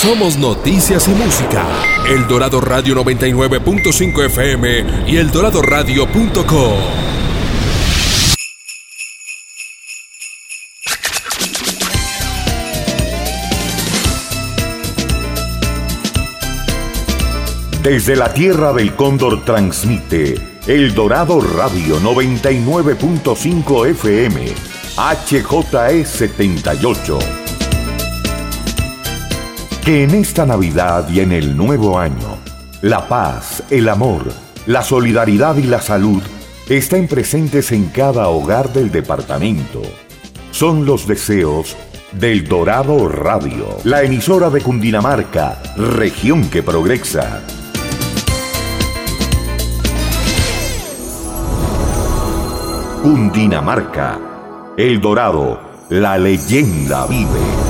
Somos noticias y música. El Dorado Radio 99.5 FM y El eldoradoradio.com. Desde la tierra del cóndor transmite El Dorado Radio 99.5 FM, HJE 78. Que en esta Navidad y en el nuevo año, la paz, el amor, la solidaridad y la salud estén presentes en cada hogar del departamento. Son los deseos del Dorado Radio, la emisora de Cundinamarca, región que progresa. Cundinamarca, El Dorado, la leyenda vive.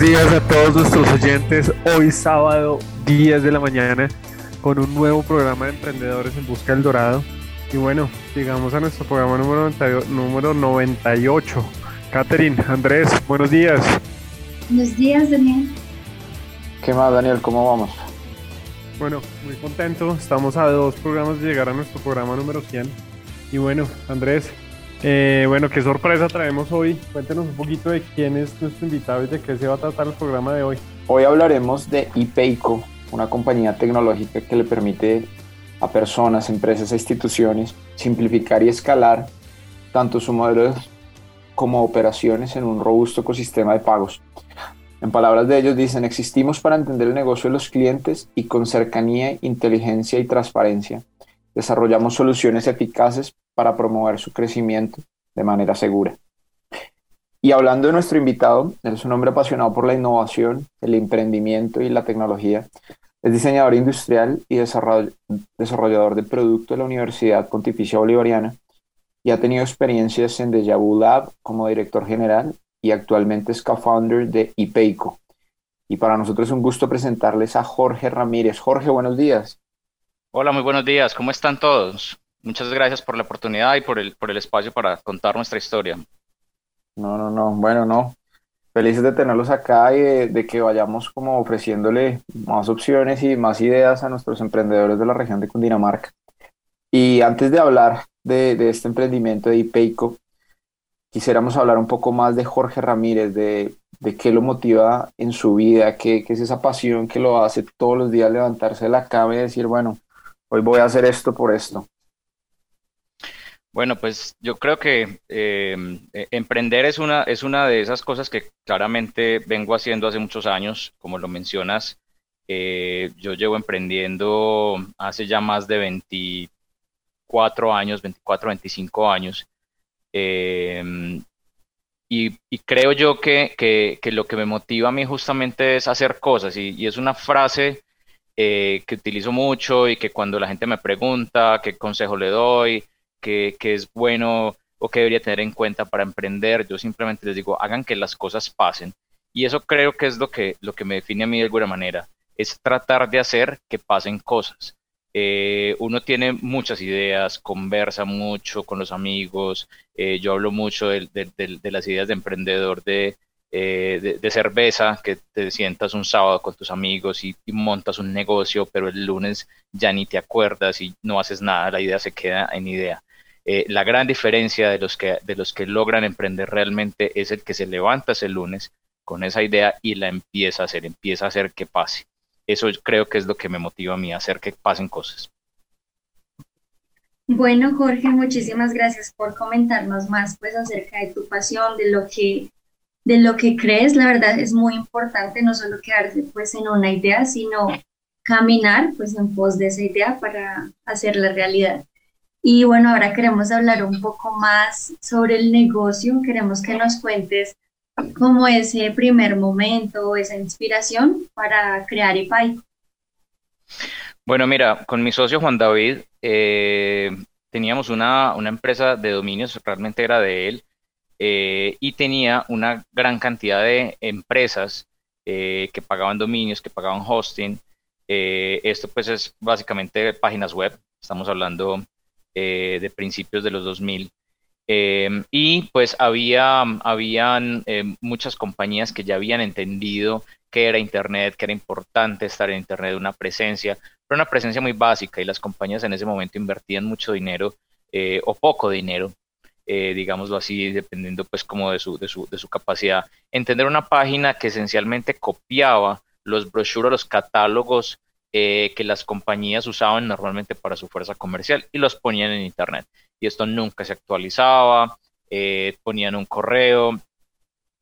Buenos días a todos nuestros oyentes. Hoy sábado 10 de la mañana con un nuevo programa de emprendedores en busca del dorado. Y bueno, llegamos a nuestro programa número, 98, número 98. Catherine, Andrés, buenos días. Buenos días, Daniel. ¿Qué más, Daniel? ¿Cómo vamos? Bueno, muy contento. Estamos a dos programas de llegar a nuestro programa número 100. Y bueno, Andrés, eh, bueno, qué sorpresa traemos hoy. Cuéntenos un poquito de quién es nuestro invitado y de qué se va a tratar el programa de hoy. Hoy hablaremos de IPEICO, una compañía tecnológica que le permite a personas, empresas e instituciones simplificar y escalar tanto su modelo como operaciones en un robusto ecosistema de pagos. En palabras de ellos dicen, existimos para entender el negocio de los clientes y con cercanía, inteligencia y transparencia desarrollamos soluciones eficaces para promover su crecimiento de manera segura. Y hablando de nuestro invitado, él es un hombre apasionado por la innovación, el emprendimiento y la tecnología. Es diseñador industrial y desarrollador de producto de la Universidad Pontificia Bolivariana y ha tenido experiencias en Deja Lab como director general y actualmente es co-founder de IPEICO. Y para nosotros es un gusto presentarles a Jorge Ramírez. Jorge, buenos días. Hola, muy buenos días. ¿Cómo están todos? Muchas gracias por la oportunidad y por el, por el espacio para contar nuestra historia. No, no, no. Bueno, no. Felices de tenerlos acá y de, que vayamos como ofreciéndole más opciones y más ideas a nuestros emprendedores de la región de Cundinamarca. Y antes de hablar de, este emprendimiento de IPEICO, quisiéramos hablar un poco más de Jorge Ramírez, de, de qué lo motiva en su vida, qué, qué, es esa pasión que lo hace todos los días levantarse de la cama y decir, bueno, hoy voy a hacer esto por esto? Bueno, pues yo creo que em, e, emprender es una, es una de esas cosas que claramente vengo haciendo hace muchos años, como lo mencionas. Eh, yo llevo emprendiendo hace ya más de 24 años, 24, 25 años. Em, y, creo yo que, que, lo que me motiva a mí justamente es hacer cosas. y es una frase eh, que utilizo mucho y que cuando la gente me pregunta qué consejo le doy, qué, es bueno o qué debería tener en cuenta para emprender, yo simplemente les digo, hagan que las cosas pasen. Y eso creo que es lo que, lo que me define a mí de alguna manera, es tratar de hacer que pasen cosas. Eh, uno tiene muchas ideas, conversa mucho con los amigos, eh, yo hablo mucho de, las ideas de emprendedor de, eh, de, cerveza, que te sientas un sábado con tus amigos y, montas un negocio, pero el lunes ya ni te acuerdas y no haces nada, la idea se queda en idea. Eh, la gran diferencia de los, que, de los que logran emprender realmente es el que se levanta ese lunes con esa idea y la empieza a hacer, empieza a hacer que pase. Eso creo que es lo que me motiva a mí, hacer que pasen cosas. Bueno, Jorge, muchísimas gracias por comentarnos más pues acerca de tu pasión, de lo que de lo que crees, la verdad es muy importante no solo quedarse pues en una idea, sino caminar pues en pos de esa idea para hacerla realidad. Y bueno, ahora queremos hablar un poco más sobre el negocio, queremos que nos cuentes como ese primer momento, esa inspiración para crear IPAI? Bueno, mira, con mi socio Juan David eh, teníamos una, empresa de dominios, realmente era de él, eh, y tenía una gran cantidad de empresas eh, que pagaban dominios, que pagaban hosting. esto pues es básicamente páginas web, estamos hablando de principios de los 2000. Em, y pues había habían, em, muchas compañías que ya habían entendido que era Internet, que era importante estar en Internet, una presencia, pero una presencia muy básica y las compañías en ese momento invertían mucho dinero eh, o poco dinero, eh, digámoslo así, dependiendo pues como de su, de, su, de su capacidad. Entender una página que esencialmente copiaba los brochures, los catálogos eh, que las compañías usaban normalmente para su fuerza comercial y los ponían en Internet y esto nunca se actualizaba, eh, ponían un correo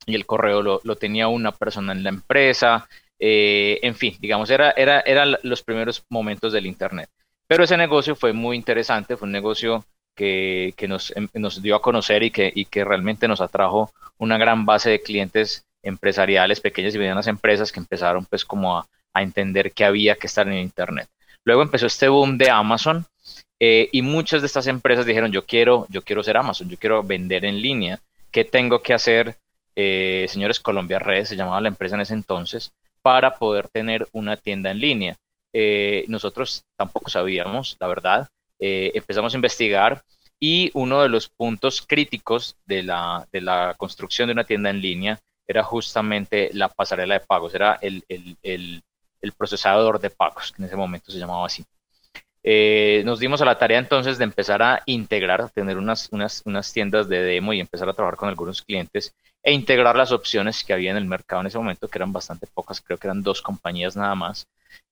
y el correo lo, tenía una persona en la empresa, eh, en fin, digamos, era, era, eran los primeros momentos del Internet. Pero ese negocio fue muy interesante, fue un negocio que, nos, em, nos, dio a conocer y que, realmente nos atrajo una gran base de clientes empresariales, pequeñas y medianas empresas que empezaron pues como a, a entender que había que estar en Internet. Luego empezó este boom de Amazon, eh, y muchas de estas empresas dijeron, yo quiero, yo quiero ser Amazon, yo quiero vender en línea. ¿Qué tengo que hacer, eh, señores Colombia Redes, se llamaba la empresa en ese entonces, para poder tener una tienda en línea? Eh, nosotros tampoco sabíamos, la verdad. Empezamos a investigar y uno de los puntos críticos de la, de la construcción de una tienda en línea era justamente la pasarela de pagos, era el, el, el, el procesador de pagos, que en ese momento se llamaba así. Eh, nos dimos a la tarea entonces de empezar a integrar, tener unas, unas, unas, tiendas de demo y empezar a trabajar con algunos clientes e integrar las opciones que había en el mercado en ese momento, que eran bastante pocas, creo que eran dos compañías nada más.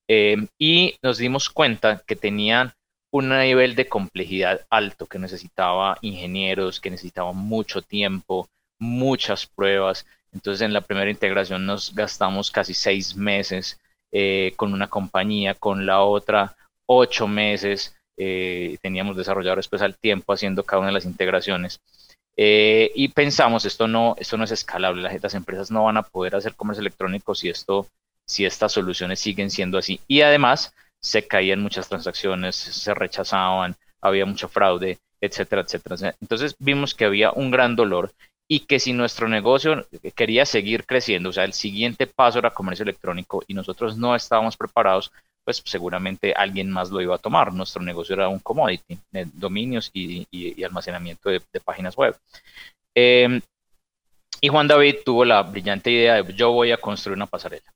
Eh, y nos dimos cuenta que tenían un nivel de complejidad alto, que necesitaba ingenieros, que necesitaba mucho tiempo, muchas pruebas. Entonces en la primera integración nos gastamos casi seis meses eh, con una compañía, con la otra ocho meses, eh, teníamos desarrolladores pues al tiempo haciendo cada una de las integraciones. Eh, y pensamos, esto no, esto no es escalable, las, las, empresas no van a poder hacer comercio electrónico si, esto, si estas soluciones siguen siendo así. Y además se caían muchas transacciones, se rechazaban, había mucho fraude, etcétera, etcétera. Entonces vimos que había un gran dolor y que si nuestro negocio quería seguir creciendo, o sea, el siguiente paso era comercio electrónico y nosotros no estábamos preparados, pues seguramente alguien más lo iba a tomar. Nuestro negocio era un commodity, de dominios y, almacenamiento de, páginas web. Em, y Juan David tuvo la brillante idea de yo voy a construir una pasarela.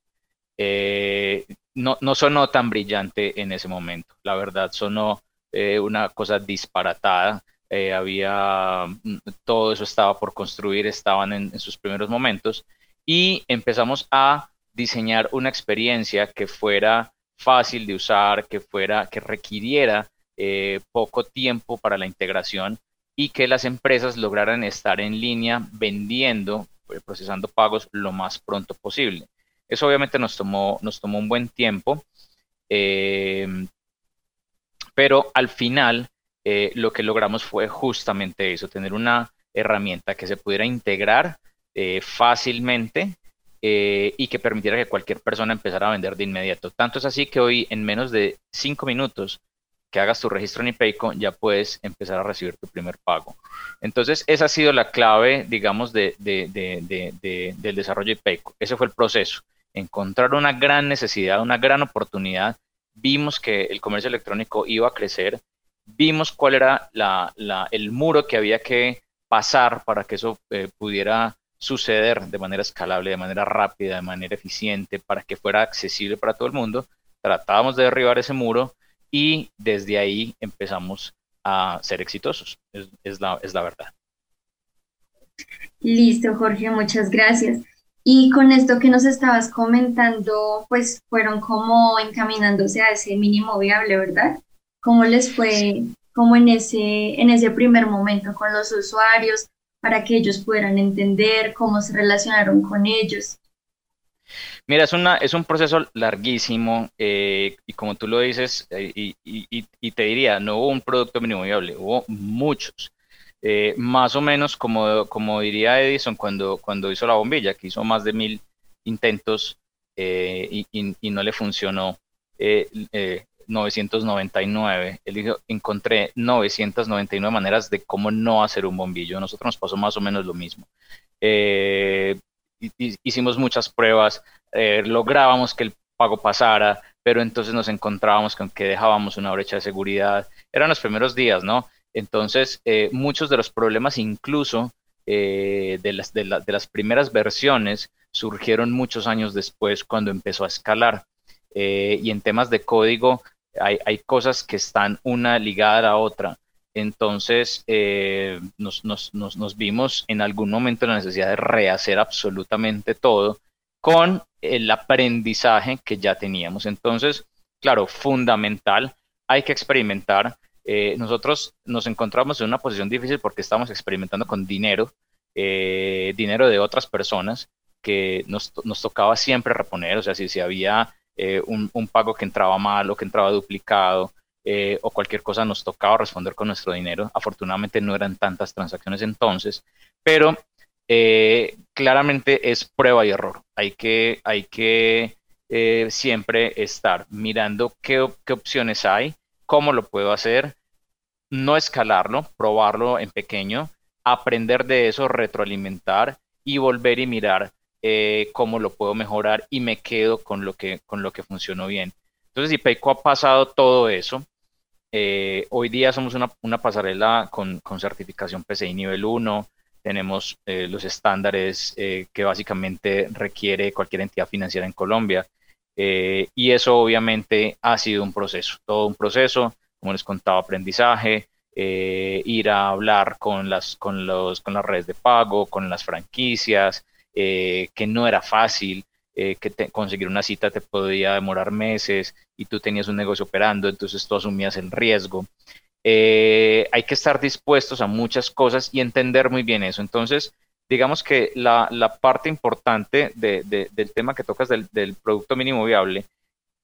Eh, no, no, sonó tan brillante en ese momento, la verdad sonó eh, una cosa disparatada. Eh, había mm, todo eso estaba por construir, estaban en sus primeros momentos y empezamos a diseñar una experiencia que fuera fácil de usar, que fuera, que requiriera eh, poco tiempo para la integración y que las empresas lograran estar en línea vendiendo, procesando pagos lo más pronto posible. Eso obviamente nos tomó, nos tomó un buen tiempo, em, pero al final eh, lo que logramos fue justamente eso, tener una herramienta que se pudiera integrar fácilmente eh, y que permitiera que cualquier persona empezara a vender de inmediato. Tanto es así que hoy en menos de cinco minutos que hagas tu registro en IPayco ya puedes empezar a recibir tu primer pago. Entonces esa ha sido la clave, digamos, de, del desarrollo de IPayco. Ese fue el proceso. Encontrar una gran necesidad, una gran oportunidad. Vimos que el comercio electrónico iba a crecer. Vimos cuál era la, el muro que había que pasar para que eso eh, pudiera suceder de manera escalable, de manera rápida, de manera eficiente, para que fuera accesible para todo el mundo. Tratábamos de derribar ese muro y desde ahí empezamos a ser exitosos. Es, la, es la verdad. Listo, Jorge, muchas gracias. Y con esto que nos estabas comentando, pues fueron como encaminándose a ese mínimo viable, ¿verdad? ¿Cómo les fue como en ese, en ese primer momento con los usuarios? para que ellos puedan entender cómo se relacionaron con ellos. Mira, es, una, es un proceso larguísimo eh, y como tú lo dices, eh, y, te diría, no hubo un producto mínimo viable, hubo muchos. Eh, más o menos como, como diría Edison cuando, cuando hizo la bombilla, que hizo más de mil intentos y, y, no le funcionó. 999. Él dijo, encontré 999 maneras de cómo no hacer un bombillo. A nosotros nos pasó más o menos lo mismo. Eh, hicimos muchas pruebas, eh, lográbamos que el pago pasara, pero entonces nos encontrábamos con que dejábamos una brecha de seguridad. Eran los primeros días, ¿no? Entonces, eh, muchos de los problemas, incluso de, las, de, las primeras versiones, surgieron muchos años después cuando empezó a escalar. y en temas de código hay, hay, cosas que están una ligada a la otra. Entonces eh, nos, nos, nos, nos, vimos en algún momento la necesidad de rehacer absolutamente todo con el aprendizaje que ya teníamos. Entonces, claro, fundamental, hay que experimentar. Eh, nosotros nos encontramos en una posición difícil porque estamos experimentando con dinero, eh, dinero de otras personas que nos, nos, tocaba siempre reponer, o sea, si, si había un, un, pago que entraba mal o que entraba duplicado, eh, o cualquier cosa nos tocaba responder con nuestro dinero. Afortunadamente no eran tantas transacciones entonces, pero eh, claramente es prueba y error. Hay que, hay que eh, siempre estar mirando qué, qué opciones hay, cómo lo puedo hacer, no escalarlo, probarlo en pequeño, aprender de eso, retroalimentar y volver y mirar cómo lo puedo mejorar y me quedo con lo que, con lo que funcionó bien. Entonces, IPECO ha pasado todo eso. Eh, hoy día somos una, una pasarela con, con, certificación PCI nivel 1, tenemos eh, los estándares eh, que básicamente requiere cualquier entidad financiera en Colombia. Y eso obviamente ha sido un proceso, todo un proceso, como les contaba, aprendizaje, ir a hablar con las, con, los, con las redes de pago, con las franquicias, que no era fácil, eh, que conseguir una cita te podía demorar meses y tú tenías un negocio operando, entonces tú asumías el riesgo. Eh, hay que estar dispuestos a muchas cosas y entender muy bien eso. Entonces, digamos que la, parte importante del tema que tocas del, del, producto mínimo viable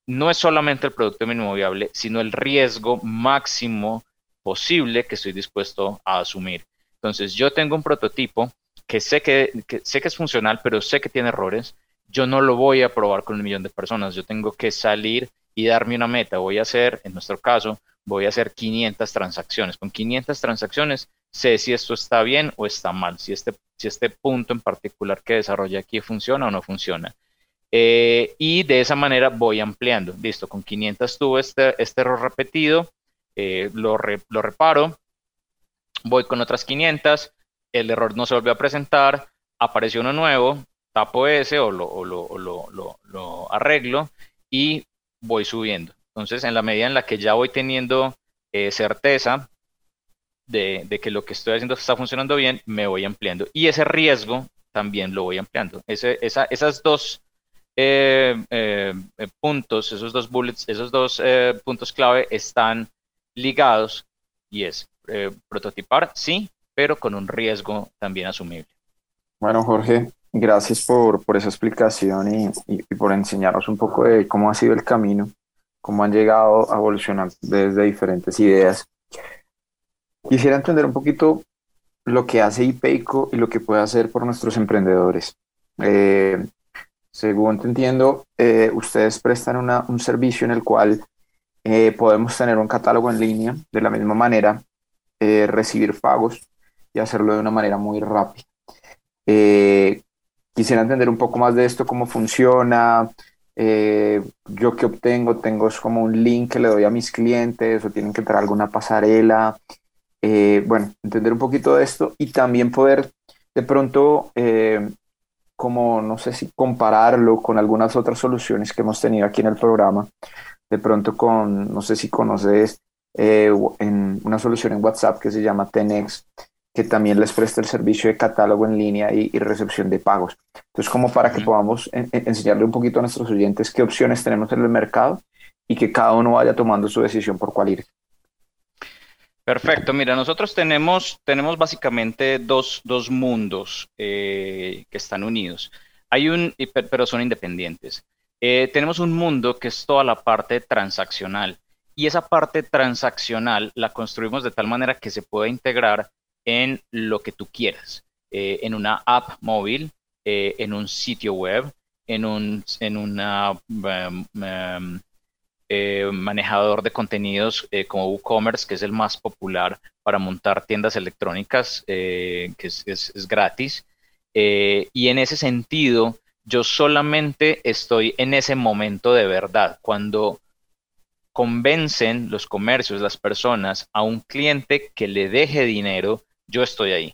no es solamente el producto mínimo viable, sino el riesgo máximo posible que estoy dispuesto a asumir. Entonces, yo tengo un prototipo que sé que, que sé que es funcional, pero sé que tiene errores yo no lo voy a probar con un millón de personas, yo tengo que salir y darme una meta. Voy a hacer, en nuestro caso, voy a hacer 500 transacciones. Con 500 transacciones sé si esto está bien o está mal, si este, si este punto en particular que desarrolla aquí funciona o no funciona. Eh, y de esa manera voy ampliando. Listo, con 500 tuve este, este error repetido, eh, lo, lo reparo, voy con otras 500, el error no se volvió a presentar, apareció uno nuevo, tapo ese o lo, lo, arreglo y voy subiendo. Entonces, en la medida en la que ya voy teniendo eh, certeza de, que lo que estoy haciendo está funcionando bien, me voy ampliando. Y ese riesgo también lo voy ampliando. Ese, esa, esas dos eh, eh, puntos, esos dos bullets, esos dos puntos clave están ligados y es prototipar, sí, pero con un riesgo también asumible. Bueno, Jorge, Gracias por, por esa explicación y, y, por enseñarnos un poco de cómo ha sido el camino, cómo han llegado a evolucionar desde diferentes ideas. Quisiera entender un poquito lo que hace IPEICO y lo que puede hacer por nuestros emprendedores. Eh, según te entiendo, eh, ustedes prestan un servicio en el cual eh, podemos tener un catálogo en línea de la misma manera, recibir pagos y hacerlo de una manera muy rápida. Quisiera entender un poco más de esto, cómo funciona. Yo que obtengo, tengo como un link que le doy a mis clientes o tienen que entrar a alguna pasarela. Eh, bueno, entender un poquito de esto y también poder de pronto, eh, como no sé si compararlo con algunas otras soluciones que hemos tenido aquí en el programa. De pronto con, no sé si conoces en una solución en WhatsApp que se llama Tenex, que también les presta el servicio de catálogo en línea y, recepción de pagos. Entonces, como para que podamos enseñarle un poquito a nuestros oyentes qué opciones tenemos en el mercado y que cada uno vaya tomando su decisión por cuál ir. Perfecto, mira, nosotros tenemos, tenemos básicamente dos, dos mundos eh, que están unidos. Hay un, pero son independientes. Eh, tenemos un mundo que es toda la parte transaccional y esa parte transaccional la construimos de tal manera que se pueda integrar en lo que tú quieras, eh, en una app móvil, eh, en un sitio web, en un en una, um, um, eh, manejador de contenidos como WooCommerce, que es el más popular para montar tiendas electrónicas, que es, es gratis. y en ese sentido, yo solamente estoy en ese momento de verdad, cuando convencen los comercios, las personas, a un cliente que le deje dinero, yo estoy ahí.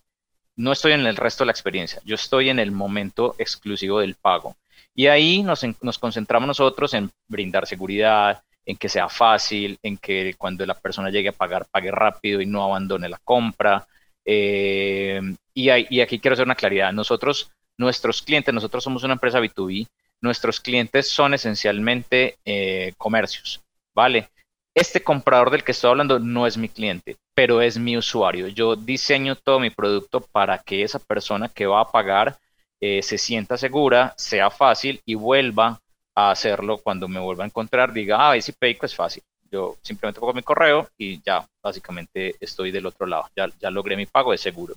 No estoy en el resto de la experiencia, yo estoy en el momento exclusivo del pago. Y ahí nos, concentramos nosotros en brindar seguridad, en que sea fácil, en que cuando la persona llegue a pagar, pague rápido y no abandone la compra. Eh, y, y aquí quiero hacer una claridad. Nosotros, nuestros clientes, nosotros somos una empresa B2B, nuestros clientes son esencialmente eh, comercios. ¿vale? Este comprador del que estoy hablando no es mi cliente, pero es mi usuario. Yo diseño todo mi producto para que esa persona que va a pagar eh, se sienta segura, sea fácil y vuelva a hacerlo cuando me vuelva a encontrar, diga, ah, ese Payco es fácil. Yo simplemente pongo mi correo y ya básicamente estoy del otro lado, ya, ya logré mi pago, es seguro.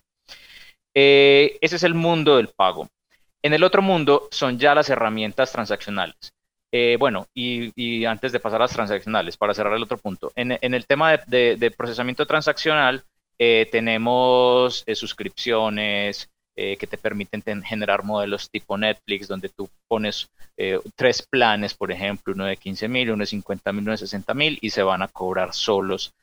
Eh, ese es el mundo del pago. En el otro mundo son ya las herramientas transaccionales. Eh, bueno, y, antes de pasar a las transaccionales, para cerrar el otro punto, en, el tema de, procesamiento transaccional tenemos eh, que te permiten generar modelos tipo Netflix, donde tú pones tres planes, por ejemplo, uno de 15 mil, uno de 50 mil, uno de 60 mil, y se van a cobrar solos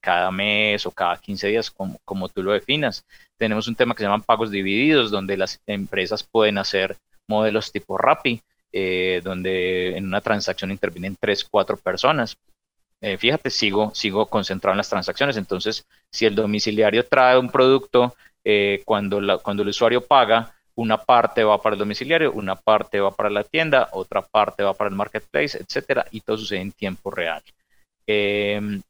cada mes o cada 15 días, como, como tú lo definas. Tenemos un tema que se llaman pagos divididos, donde las empresas pueden hacer modelos tipo Rappi, eh, donde en una transacción intervienen tres, cuatro personas. Eh, fíjate, sigo, sigo concentrado en las transacciones. Entonces, si el domiciliario trae un producto, eh, cuando, cuando el usuario paga, una parte va para el domiciliario, una parte va para la tienda, otra parte va para el marketplace, etcétera, y todo sucede en tiempo real. Em,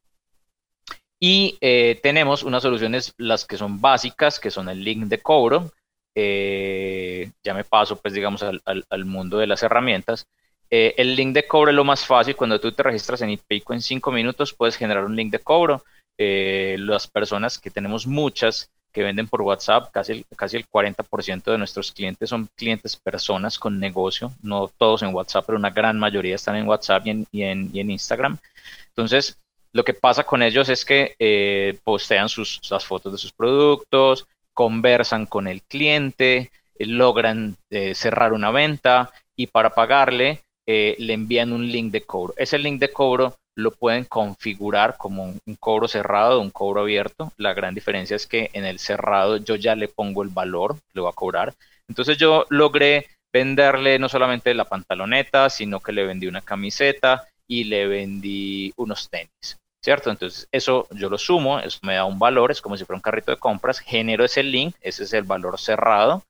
y tenemos unas soluciones, las que son básicas, que son el link de cobro, eh, ya me paso, pues, digamos, al, mundo de las herramientas. Eh, el link de cobro es lo más fácil. Cuando tú te registras en IPICO en cinco minutos, puedes generar un link de cobro. Eh, las personas que tenemos muchas que venden por WhatsApp, casi el, casi el 40% de nuestros clientes son clientes personas con negocio, no todos en WhatsApp, pero una gran mayoría están en WhatsApp y en, Instagram. Entonces, lo que pasa con ellos es que postean sus, las fotos de sus productos, conversan con el cliente, eh, logran eh, cerrar una venta y para pagarle eh, le envían un link de cobro. Ese link de cobro lo pueden configurar como un, cobro cerrado o un cobro abierto. La gran diferencia es que en el cerrado yo ya le pongo el valor, le voy a cobrar. Entonces yo logré venderle no solamente la pantaloneta, sino que le vendí una camiseta y le vendí unos tenis. ¿cierto? Entonces, eso yo lo sumo, eso me da un valor, es como si fuera un carrito de compras, genero ese link, ese es el valor cerrado,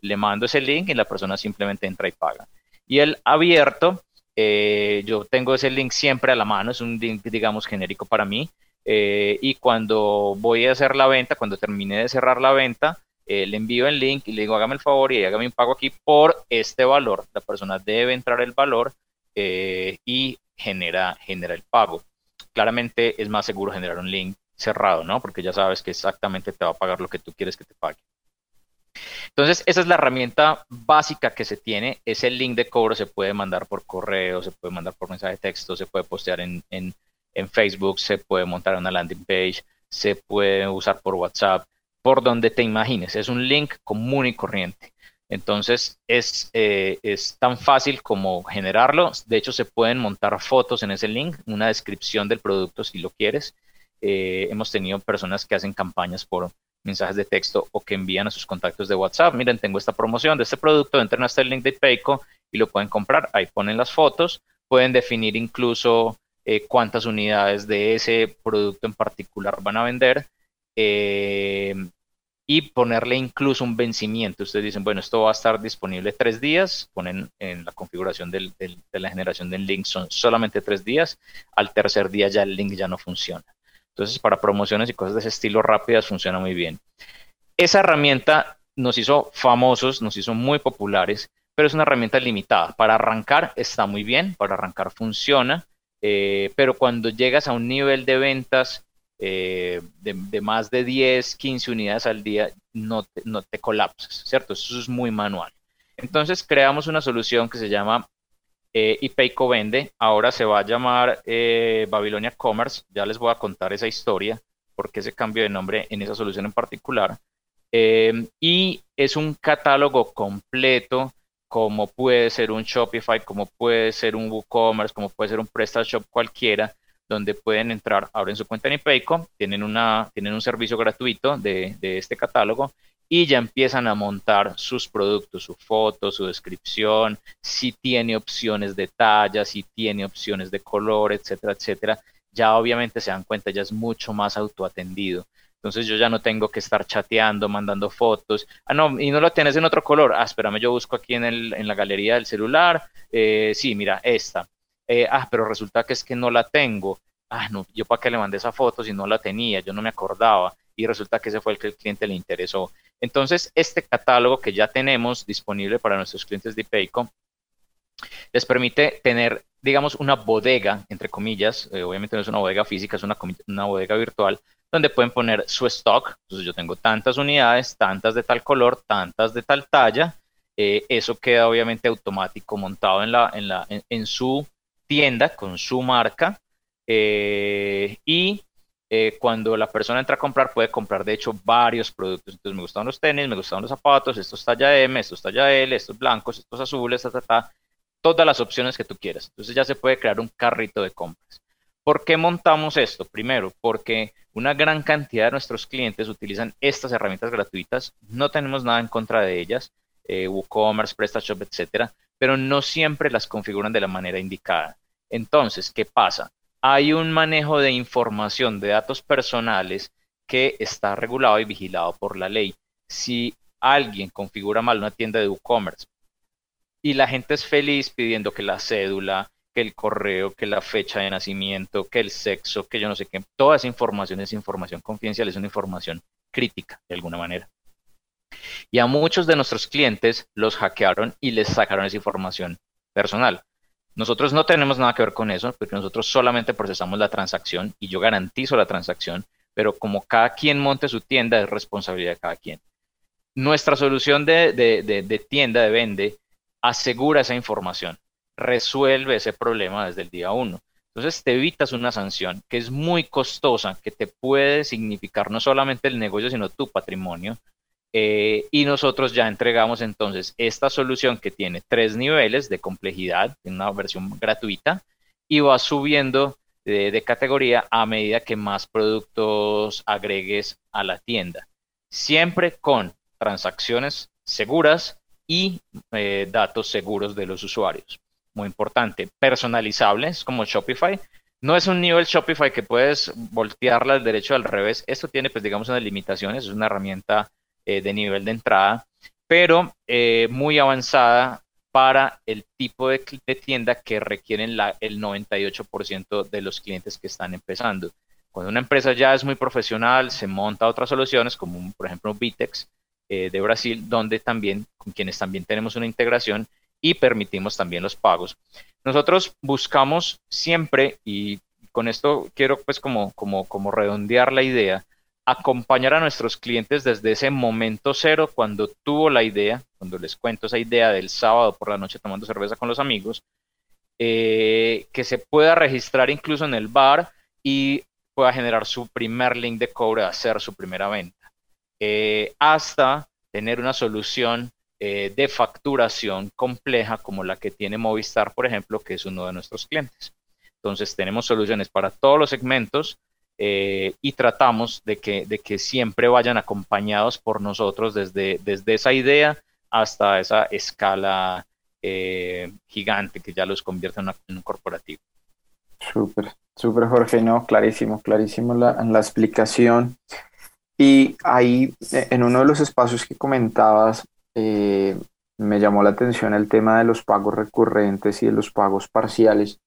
le mando ese link y la persona simplemente entra y paga. Y el abierto, eh, yo tengo ese link siempre a la mano, es un link, digamos, genérico para mí, eh, y cuando voy a hacer la venta, cuando termine de cerrar la venta, eh, le envío el link y le digo, hágame el favor y hágame un pago aquí por este valor. La persona debe entrar el valor y genera, genera el pago claramente es más seguro generar un link cerrado, ¿no? Porque ya sabes que exactamente te va a pagar lo que tú quieres que te pague. Entonces, esa es la herramienta básica que se tiene. Ese link de cobro se puede mandar por correo, se puede mandar por mensaje de texto, se puede postear en, en, en Facebook, se puede montar una landing page, se puede usar por WhatsApp, por donde te imagines. Es un link común y corriente. Entonces es, eh, es tan fácil como generarlo. De hecho, se pueden montar fotos en ese link, una descripción del producto si lo quieres. Eh, hemos tenido personas que hacen campañas por mensajes de texto o que envían a sus contactos de WhatsApp. Miren, tengo esta promoción de este producto, entren a este link de Payco y lo pueden comprar. Ahí ponen las fotos. Pueden definir incluso eh, cuántas unidades de ese producto en particular van a vender y ponerle incluso un vencimiento. Ustedes dicen, bueno, esto va a estar disponible tres días, ponen en la configuración de la generación del link, son solamente tres días, al tercer día ya el link ya no funciona. Entonces, para promociones y cosas de ese estilo rápidas funciona muy bien. Esa herramienta nos hizo famosos, nos hizo muy populares, pero es una herramienta limitada. Para arrancar está muy bien, para arrancar funciona, eh, pero cuando llegas a un nivel de ventas eh, de, más de 10, 15 unidades al día, no te, no te colapsas, ¿cierto? Eso es muy manual. Entonces creamos una solución que se llama eh, Payco Vende, ahora se va a llamar eh, Babilonia Commerce, ya les voy a contar esa historia, porque ese cambio de nombre en esa solución en particular. Eh, y es un catálogo completo, como puede ser un Shopify, como puede ser un WooCommerce, como puede ser un PrestaShop cualquiera, donde pueden entrar, abren su cuenta en Ipayco, tienen, una, tienen un servicio gratuito de este catálogo y ya empiezan a montar sus productos, su foto, su descripción, si tiene opciones de talla, si tiene opciones de color, etcétera, etcétera. Ya obviamente se dan cuenta, ya es mucho más autoatendido. Entonces yo ya no tengo que estar chateando, mandando fotos. Ah, no, y no lo tienes en otro color. Ah, espérame, yo busco aquí en, el, en la galería del celular. Eh, sí, mira, esta. Eh, ah, pero resulta que es que no la tengo. Ah, no, yo para qué le mandé esa foto si no la tenía, yo no me acordaba. Y resulta que ese fue el que el cliente le interesó. Entonces, este catálogo que ya tenemos disponible para nuestros clientes de Paycom les permite tener, digamos, una bodega, entre comillas, eh, obviamente no es una bodega física, es una, una bodega virtual, donde pueden poner su stock. Entonces, yo tengo tantas unidades, tantas de tal color, tantas de tal talla. Eh, eso queda obviamente automático montado en, la, en, la, en, su tienda con su marca. Eh, y eh, cuando la persona entra a comprar, puede comprar de hecho varios productos. Entonces, me gustan los tenis, me gustan los zapatos, estos talla M, estos talla L, estos blancos, estos azules, todas las opciones que tú quieras. Entonces, ya se puede crear un carrito de compras. ¿Por qué montamos esto? Primero, porque una gran cantidad de nuestros clientes utilizan estas herramientas gratuitas. No tenemos nada en contra de ellas, eh, WooCommerce, PrestaShop, etcétera, pero no siempre las configuran de la manera indicada. Entonces, ¿qué pasa? Hay un manejo de información de datos personales que está regulado y vigilado por la ley. Si alguien configura mal una tienda de e-commerce y la gente es feliz pidiendo que la cédula, que el correo, que la fecha de nacimiento, que el sexo, que yo no sé qué, toda esa información es información confidencial, es una información crítica de alguna manera. Y a muchos de nuestros clientes los hackearon y les sacaron esa información personal. Nosotros no tenemos nada que ver con eso, porque nosotros solamente procesamos la transacción y yo garantizo la transacción, pero como cada quien monte su tienda es responsabilidad de cada quien. Nuestra solución de, tienda de vende asegura esa información, resuelve ese problema desde el día uno. Entonces te evitas una sanción que es muy costosa, que te puede significar no solamente el negocio, sino tu patrimonio, eh, y nosotros ya entregamos entonces esta solución que tiene tres niveles de complejidad, en una versión gratuita, y va subiendo de, categoría a medida que más productos agregues a la tienda. Siempre con transacciones seguras y eh, datos seguros de los usuarios. Muy importante, personalizables como Shopify. No es un nivel Shopify que puedes voltearla al derecho al revés. Esto tiene, pues, digamos, unas limitaciones. Es una herramienta eh, de nivel de entrada, pero eh, muy avanzada para el tipo de, tienda que requieren el 98% de los clientes que están empezando. Cuando una empresa ya es muy profesional, se monta otras soluciones, como por ejemplo Vitex eh, de Brasil, donde también, con quienes también tenemos una integración y permitimos también los pagos. Nosotros buscamos siempre, y con esto quiero pues como, como, como redondear la idea, acompañar a nuestros clientes desde ese momento cero, cuando tuvo la idea, cuando les cuento esa idea del sábado por la noche tomando cerveza con los amigos, eh, que se pueda registrar incluso en el bar y pueda generar su primer link de cobre, hacer su primera venta, eh, hasta tener una solución eh, de facturación compleja como la que tiene Movistar, por ejemplo, que es uno de nuestros clientes. Entonces tenemos soluciones para todos los segmentos, eh, y tratamos de que, de que siempre vayan acompañados por nosotros desde, desde esa idea hasta esa escala eh, gigante que ya los convierte en, un corporativo. Súper, súper Jorge, no, clarísimo, clarísimo la, la explicación. Y ahí, en uno de los espacios que comentabas, eh, me llamó la atención el tema de los pagos recurrentes y de los pagos parciales.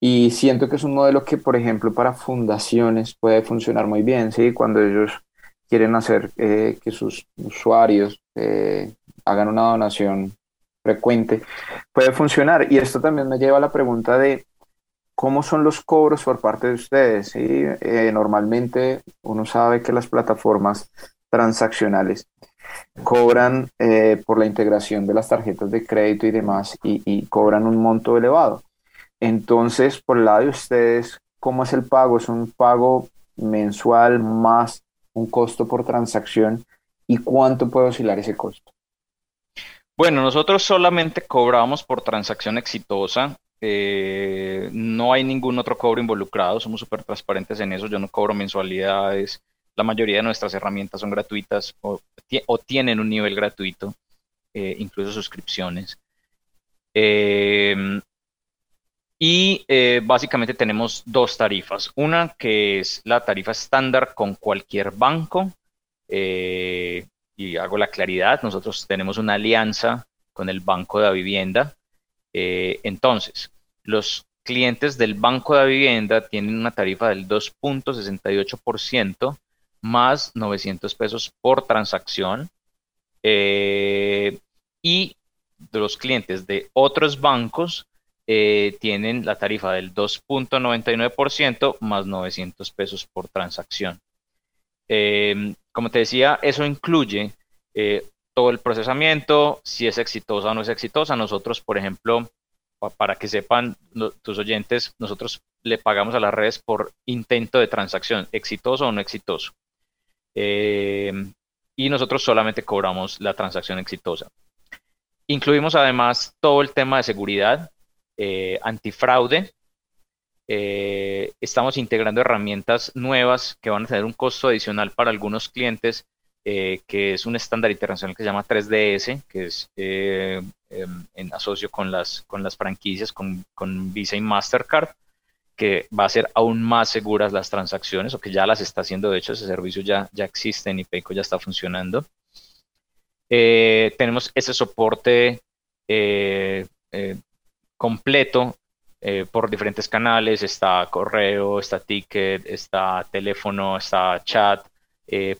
Y siento que es un modelo que, por ejemplo, para fundaciones puede funcionar muy bien, ¿sí? Cuando ellos quieren hacer eh, que sus usuarios eh, hagan una donación frecuente, puede funcionar. Y esto también me lleva a la pregunta de ¿cómo son los cobros por parte de ustedes? Eh, normalmente uno sabe que las plataformas transaccionales cobran por la integración de las tarjetas de crédito y demás y, cobran un monto elevado. Entonces, por el lado de ustedes, ¿cómo es el pago? ¿Es un pago mensual más un costo por transacción? ¿Y cuánto puede oscilar ese costo? Bueno, nosotros solamente cobramos por transacción exitosa. Eh, no hay ningún otro cobro involucrado. Somos súper transparentes en eso. Yo no cobro mensualidades. La mayoría de nuestras herramientas son gratuitas o, tienen un nivel gratuito, eh, incluso suscripciones. Em, y eh, básicamente tenemos dos tarifas. Una que es la tarifa estándar con cualquier banco. Eh, y hago la claridad, nosotros tenemos una alianza con el Banco de la Vivienda. entonces, los clientes del Banco de la Vivienda tienen una tarifa del 2.68% más 900 pesos por transacción. Eh, y los clientes de otros bancos eh, tienen la tarifa del 2.99% más 900 pesos por transacción. Eh, como te decía, eso incluye todo el procesamiento, si es exitosa o no es exitosa. Nosotros, por ejemplo, para que sepan tus oyentes, nosotros le pagamos a las redes por intento de transacción, exitoso o no exitoso. Eh, y nosotros solamente cobramos la transacción exitosa. Incluimos además todo el tema de seguridad, eh, antifraude. Eh, estamos integrando herramientas nuevas que van a tener un costo adicional para algunos clientes, que es un estándar internacional que se llama 3DS, que es em, en asocio con las, con las franquicias, con, con Visa y Mastercard que va a ser aún más seguras las transacciones o que ya las está haciendo. De hecho, ese servicio ya, ya existe en IPECO, ya está funcionando. Eh, tenemos ese soporte eh, eh, completo por diferentes canales. Está correo, está ticket, está teléfono, está chat,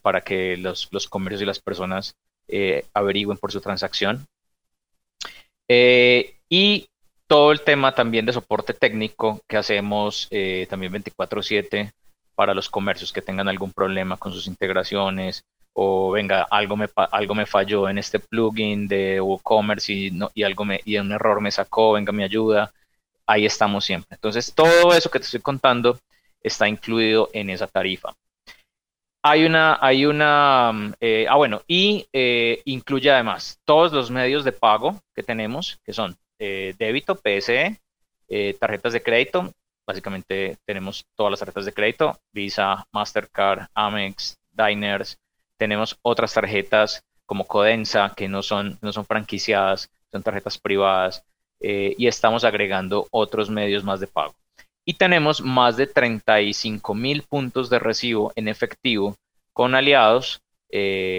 para que los, los, comercios y las personas averigüen por su transacción. y todo el tema también de soporte técnico que hacemos eh, también 24/7 para los comercios que tengan algún problema con sus integraciones o venga, algo me, algo me falló en este plugin de WooCommerce y, algo me, y un error me sacó, venga, me ayuda. Ahí estamos siempre. Entonces, todo eso que te estoy contando está incluido en esa tarifa. Hay una, hay una, eh, ah bueno, y eh, incluye además todos los medios de pago que tenemos, que son eh, débito, PSE, tarjetas de crédito. Básicamente tenemos todas las tarjetas de crédito, Visa, Mastercard, Amex, Diners. Tenemos otras tarjetas como Codensa, que no son, no son franquiciadas, son tarjetas privadas. Eh, y estamos agregando otros medios más de pago. Y tenemos más de 35 mil puntos de recibo en efectivo con aliados,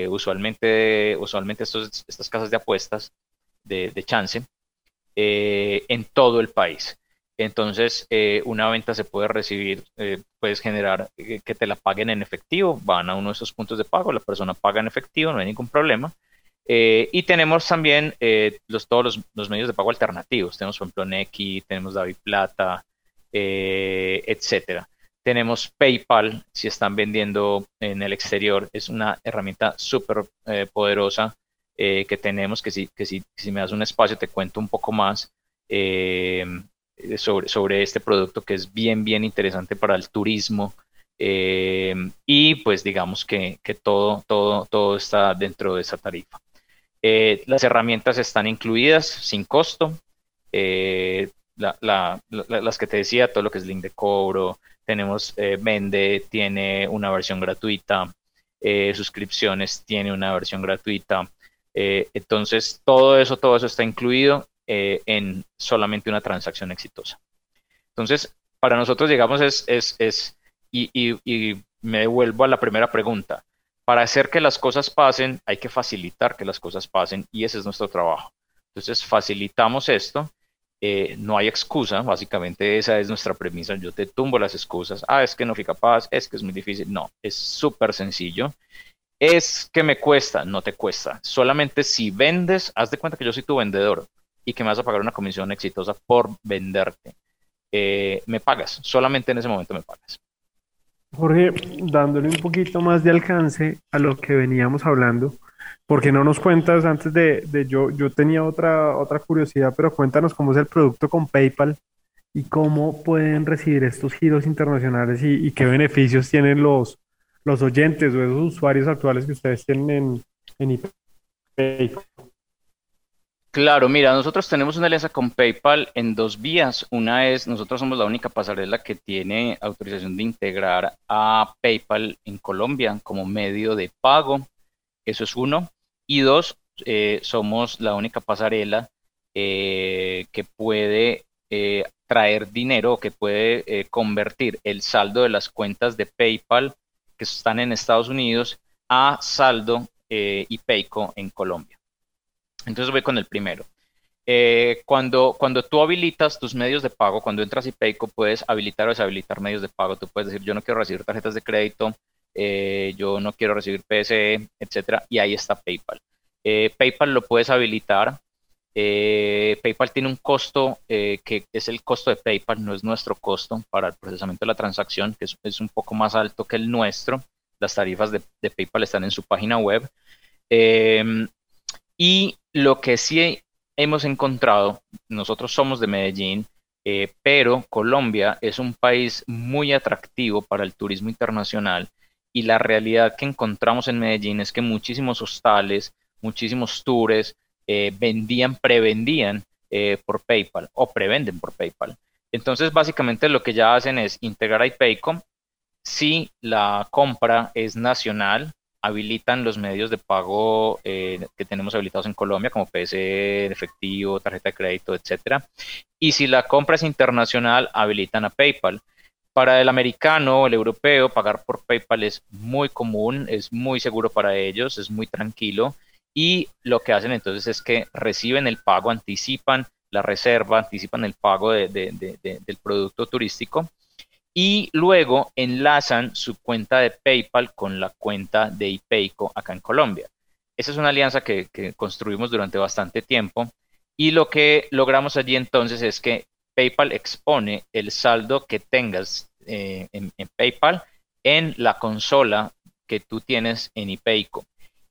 usualmente, usualmente estos, estas casas de apuestas de, de chance, eh, en todo el país. Entonces, eh, una venta se puede recibir, eh, puedes generar que te la paguen en efectivo, van a uno de esos puntos de pago, la persona paga en efectivo, no hay ningún problema. y tenemos también los, todos los, medios de pago alternativos. Tenemos, por ejemplo, Neki, tenemos David Plata, etcétera. Tenemos PayPal, si están vendiendo en el exterior, es una herramienta súper poderosa eh, que tenemos, que si, que si, si, me das un espacio te cuento un poco más eh, sobre, sobre este producto que es bien, bien interesante para el turismo. Eh, y pues digamos que, que, todo, todo, todo está dentro de esa tarifa. las herramientas están incluidas sin costo. La, la, las que te decía, todo lo que es link de cobro, tenemos Vende, tiene una versión gratuita, suscripciones tiene una versión gratuita, eh, entonces, todo eso, todo eso está incluido eh, en solamente una transacción exitosa. Entonces, para nosotros, digamos, es, es, es y, y, me devuelvo a la primera pregunta. Para hacer que las cosas pasen, hay que facilitar que las cosas pasen y ese es nuestro trabajo. Entonces, facilitamos esto. Eh, no hay excusa, básicamente esa es nuestra premisa. Yo te tumbo las excusas. Ah, es que no fui capaz, es que es muy difícil. No, es súper sencillo es que me cuesta, no te cuesta. Solamente si vendes, haz de cuenta que yo soy tu vendedor y que me vas a pagar una comisión exitosa por venderte. eh, me pagas, solamente en ese momento me pagas. Jorge, dándole un poquito más de alcance a lo que veníamos hablando, porque no nos cuentas antes de, yo, yo tenía otra, otra curiosidad, pero cuéntanos cómo es el producto con PayPal y cómo pueden recibir estos giros internacionales y, qué beneficios tienen los, los oyentes o esos usuarios actuales que ustedes tienen en, en PayPal. Claro, mira, nosotros tenemos una alianza con PayPal en dos vías. Una es, nosotros somos la única pasarela que tiene autorización de integrar a PayPal en Colombia como medio de pago. Eso es uno. Y dos, eh, somos la única pasarela eh, que puede eh, traer dinero que puede convertir el saldo de las cuentas de PayPal que están en Estados Unidos a saldo y PayCo en Colombia. Entonces voy con el primero. Eh, cuando, cuando tú habilitas tus medios de pago, cuando entras y Payco, puedes habilitar o deshabilitar medios de pago. Tú puedes decir, yo no quiero recibir tarjetas de crédito, eh, yo no quiero recibir PSE, etcétera, y ahí está PayPal. Eh, PayPal lo puedes habilitar. PayPal tiene un costo que es el costo de PayPal, no es nuestro costo para el procesamiento de la transacción, que es, un poco más alto que el nuestro. Las tarifas de PayPal están en su página web. Y lo que sí hemos encontrado, nosotros somos de Medellín, eh, pero Colombia es un país muy atractivo para el turismo internacional y la realidad que encontramos en Medellín es que muchísimos hostales, muchísimos tours eh, vendían, prevendían eh, por PayPal o prevenden por PayPal. Entonces, básicamente lo que ya hacen es integrar a PayCom si la compra es nacional habilitan los medios de pago eh, que tenemos habilitados en Colombia, como PC, efectivo, tarjeta de crédito, etcétera. Y si la compra es internacional, habilitan a PayPal. Para el americano el europeo, pagar por PayPal es muy común, es muy seguro para ellos, es muy tranquilo. Y lo que hacen entonces es que reciben el pago, anticipan la reserva, anticipan el pago del producto turístico y luego enlazan su cuenta de PayPal con la cuenta de IPEICO acá en Colombia. Esa es una alianza que, construimos durante bastante tiempo y lo que logramos allí entonces es que PayPal expone el saldo que tengas eh, en, PayPal en la consola que tú tienes en IPEICO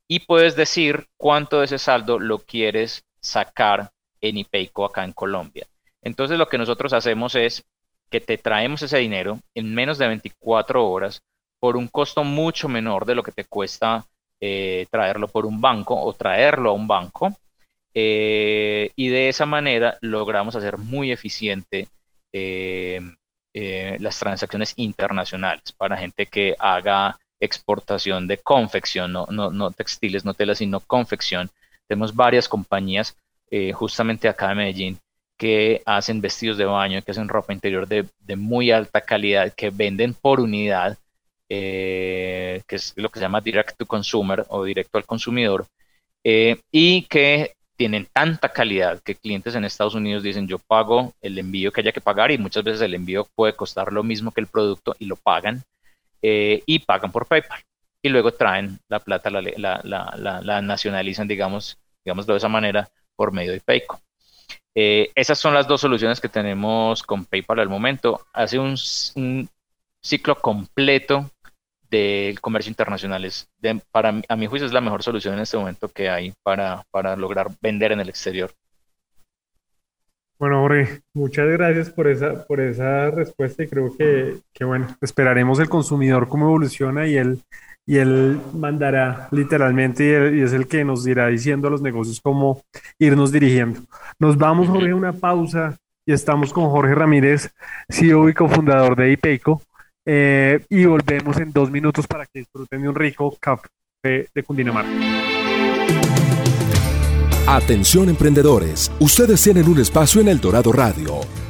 y puedes decir cuánto de ese saldo lo quieres sacar en IPEICO acá en Colombia. Entonces lo que nosotros hacemos es que te traemos ese dinero en menos de 24 horas por un costo mucho menor de lo que te cuesta eh, traerlo por un banco o traerlo a un banco. Eh, y de esa manera logramos hacer muy eficiente eh, las transacciones internacionales para gente que haga exportación de confección, no, no, no textiles, no telas, sino confección. Tenemos varias compañías justamente acá en Medellín que hacen vestidos de baño, que hacen ropa interior de, muy alta calidad, que venden por unidad, eh, que es lo que se llama direct to consumer o directo al consumidor, eh, y que tienen tanta calidad que clientes en Estados Unidos dicen yo pago el envío que haya que pagar y muchas veces el envío puede costar lo mismo que el producto y lo pagan eh, y pagan por PayPal y luego traen la plata, la, la, la, nacionalizan, digamos, digámoslo de esa manera, por medio de PayCo. Eh, esas son las dos soluciones que tenemos con PayPal al momento. Hace un, ciclo completo del comercio internacional. Es para, a mi juicio es la mejor solución en este momento que hay para, lograr vender en el exterior. Bueno, Jorge, muchas gracias por esa, por esa respuesta y creo que, que, bueno, esperaremos el consumidor cómo evoluciona y él y él mandará literalmente y, es el que nos irá diciendo a los negocios cómo irnos dirigiendo. Nos vamos, Jorge, a una pausa y estamos con Jorge Ramírez, CEO y cofundador de IPECO, eh, y volvemos en dos minutos para que disfruten de un rico café de Cundinamarca. Atención emprendedores, ustedes tienen un espacio en El Dorado Radio.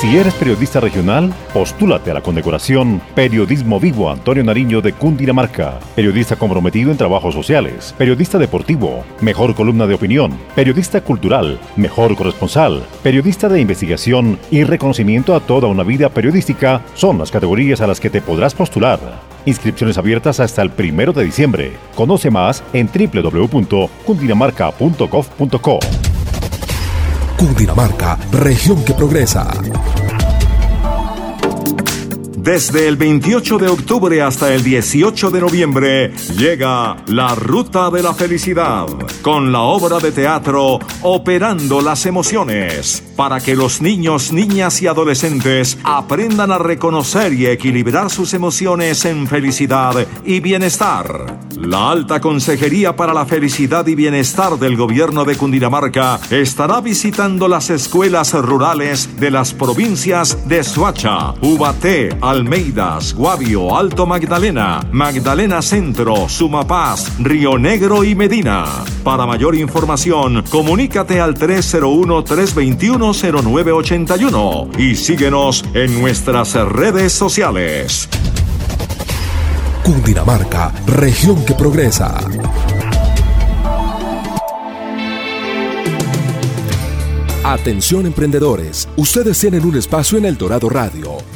Si eres periodista regional, postúlate a la condecoración Periodismo Vivo Antonio Nariño de Cundinamarca. Periodista comprometido en trabajos sociales, periodista deportivo, mejor columna de opinión, periodista cultural, mejor corresponsal, periodista de investigación y reconocimiento a toda una vida periodística son las categorías a las que te podrás postular. Inscripciones abiertas hasta el primero de diciembre. Conoce más en www.cundinamarca.gov.co. Cundinamarca, región que progresa. Desde el 28 de octubre hasta el 18 de noviembre llega La Ruta de la Felicidad con la obra de teatro Operando las Emociones para que los niños, niñas y adolescentes aprendan a reconocer y equilibrar sus emociones en felicidad y bienestar. La Alta Consejería para la Felicidad y Bienestar del Gobierno de Cundinamarca estará visitando las escuelas rurales de las provincias de Suacha, Ubaté, Almeidas, Guavio, Alto Magdalena, Magdalena Centro, Sumapaz, Río Negro y Medina. Para mayor información, comunícate al 301-321-0981 y síguenos en nuestras redes sociales. Cundinamarca, región que progresa. Atención emprendedores, ustedes tienen un espacio en El Dorado Radio.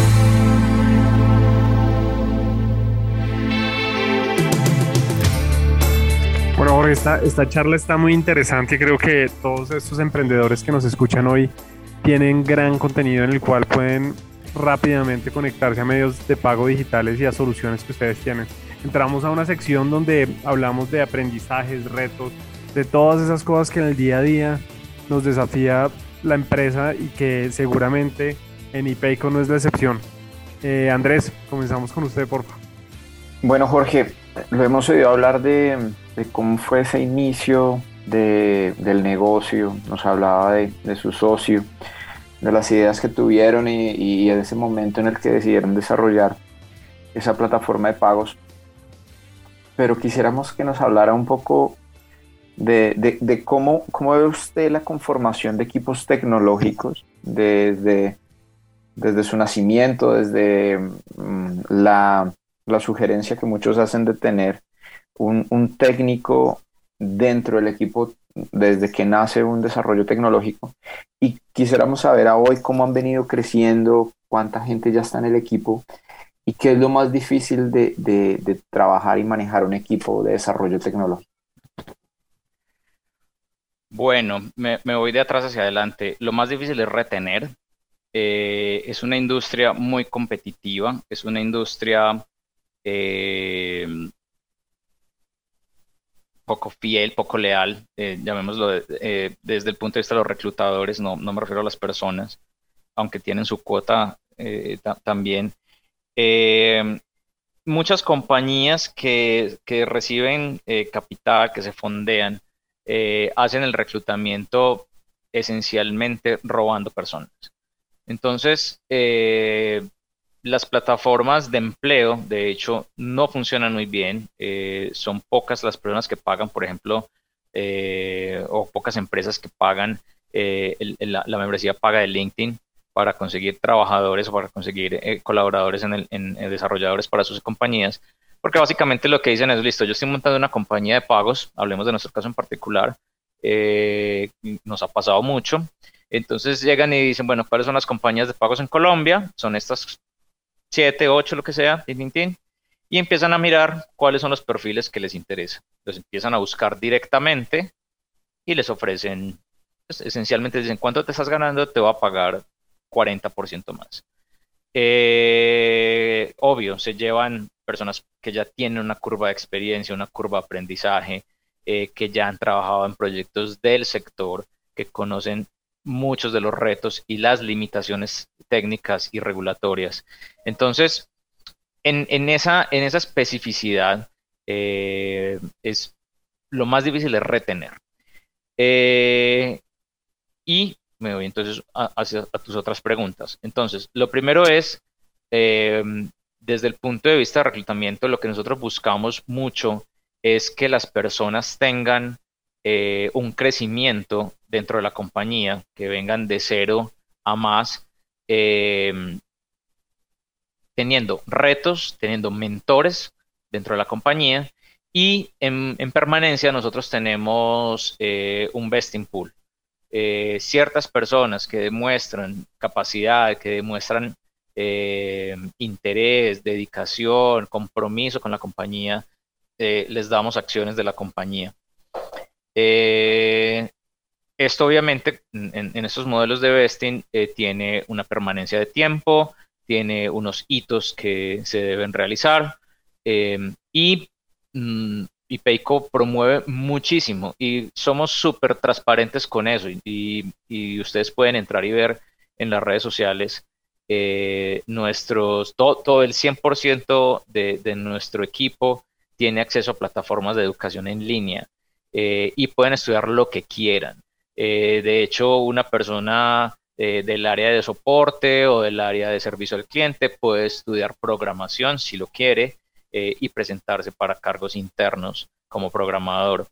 Esta, esta charla está muy interesante y creo que todos estos emprendedores que nos escuchan hoy tienen gran contenido en el cual pueden rápidamente conectarse a medios de pago digitales y a soluciones que ustedes tienen. Entramos a una sección donde hablamos de aprendizajes, retos, de todas esas cosas que en el día a día nos desafía la empresa y que seguramente en IPEICO no es la excepción. Eh, Andrés, comenzamos con usted, por favor. Bueno, Jorge, lo hemos oído hablar de, cómo fue ese inicio del negocio, nos hablaba de, su socio, de las ideas que tuvieron y, de ese momento en el que decidieron desarrollar esa plataforma de pagos. Pero quisiéramos que nos hablara un poco de, cómo, cómo, ve usted la conformación de equipos tecnológicos desde, desde su nacimiento, desde mm, la la sugerencia que muchos hacen de tener un, técnico dentro del equipo desde que nace un desarrollo tecnológico y quisiéramos saber a hoy cómo han venido creciendo, cuánta gente ya está en el equipo y qué es lo más difícil de, trabajar y manejar un equipo de desarrollo tecnológico. Bueno, me, voy de atrás hacia adelante. Lo más difícil es retener. Eh, es una industria muy competitiva, es una industria eh, poco fiel, poco leal, eh, llamémoslo eh, desde el punto de vista de los reclutadores, no, no, me refiero a las personas, aunque tienen su cuota también. muchas compañías que, que reciben capital, que se fondean, hacen el reclutamiento esencialmente robando personas. Entonces, las plataformas de empleo, de hecho, no funcionan muy bien. Eh, son pocas las personas que pagan, por ejemplo, eh, o pocas empresas que pagan eh, la, membresía paga de LinkedIn para conseguir trabajadores o para conseguir colaboradores en, en, desarrolladores para sus compañías. Porque básicamente lo que dicen es, listo, yo estoy montando una compañía de pagos, hablemos de nuestro caso en particular, nos ha pasado mucho. Entonces llegan y dicen, bueno, ¿cuáles son las compañías de pagos en Colombia? Son estas 7, 8, lo que sea, y empiezan a mirar cuáles son los perfiles que les interesan. Los empiezan a buscar directamente y les ofrecen, pues, esencialmente dicen, ¿cuánto te estás ganando? Te voy a pagar 40% más. Eh, obvio, se llevan personas que ya tienen una curva de experiencia, una curva de aprendizaje, eh, que ya han trabajado en proyectos del sector, que conocen muchos de los retos y las limitaciones técnicas y regulatorias. Entonces, en, esa, en esa especificidad, eh, es lo más difícil es retener. Eh, y me voy entonces hacia tus otras preguntas. Entonces, lo primero es, eh, desde el punto de vista de reclutamiento, lo que nosotros buscamos mucho es que las personas tengan eh, un crecimiento dentro de la compañía, que vengan de cero a más, eh, teniendo retos, teniendo mentores dentro de la compañía y en, permanencia nosotros tenemos un vesting pool. Eh, ciertas personas que demuestran capacidad, que demuestran eh, interés, dedicación, compromiso con la compañía, eh, les damos acciones de la compañía. Esto obviamente en, estos modelos de vesting tiene una permanencia de tiempo, tiene unos hitos que se deben realizar y mm, y promueve muchísimo y somos súper transparentes con eso y, ustedes pueden entrar y ver en las redes sociales eh, nuestros, todo, el 100% de, nuestro equipo tiene acceso a plataformas de educación en línea eh, y pueden estudiar lo que quieran. Eh, de hecho, una persona del área de soporte o del área de servicio al cliente puede estudiar programación si lo quiere eh, y presentarse para cargos internos como programador.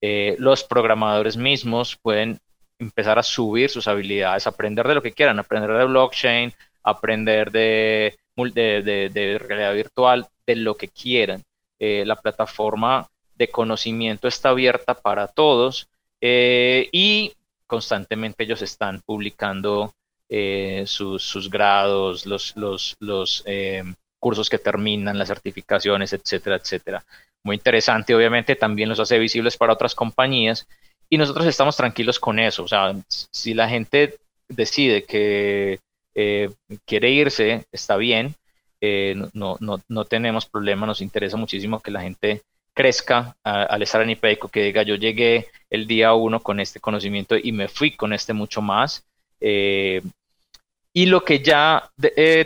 Eh, los programadores mismos pueden empezar a subir sus habilidades, aprender de lo que quieran, aprender de blockchain, aprender de, de, realidad virtual, de lo que quieran. Eh, la plataforma de conocimiento está abierta para todos y constantemente ellos están publicando sus, sus, grados, los, los, los cursos que terminan, las certificaciones, etcétera, etcétera. Muy interesante, obviamente también los hace visibles para otras compañías y nosotros estamos tranquilos con eso. O sea, si la gente decide que eh, quiere irse, está bien, eh, no, no, no, tenemos problema, nos interesa muchísimo que la gente crezca al estar en IPECO, que diga yo llegué el día uno con este conocimiento y me fui con este mucho más. Eh, y lo que ya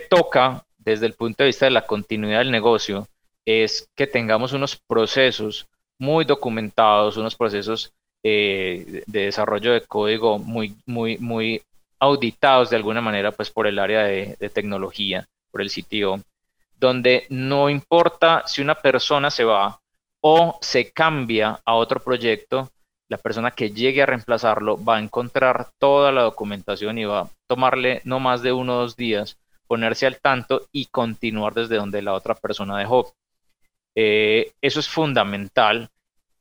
toca desde el punto de vista de la continuidad del negocio es que tengamos unos procesos muy documentados, unos procesos eh, de desarrollo de código muy, muy, muy auditados de alguna manera pues por el área de, de tecnología, por el sitio, donde no importa si una persona se va o se cambia a otro proyecto, la persona que llegue a reemplazarlo va a encontrar toda la documentación y va a tomarle no más de uno o dos días ponerse al tanto y continuar desde donde la otra persona dejó. Eh, eso es fundamental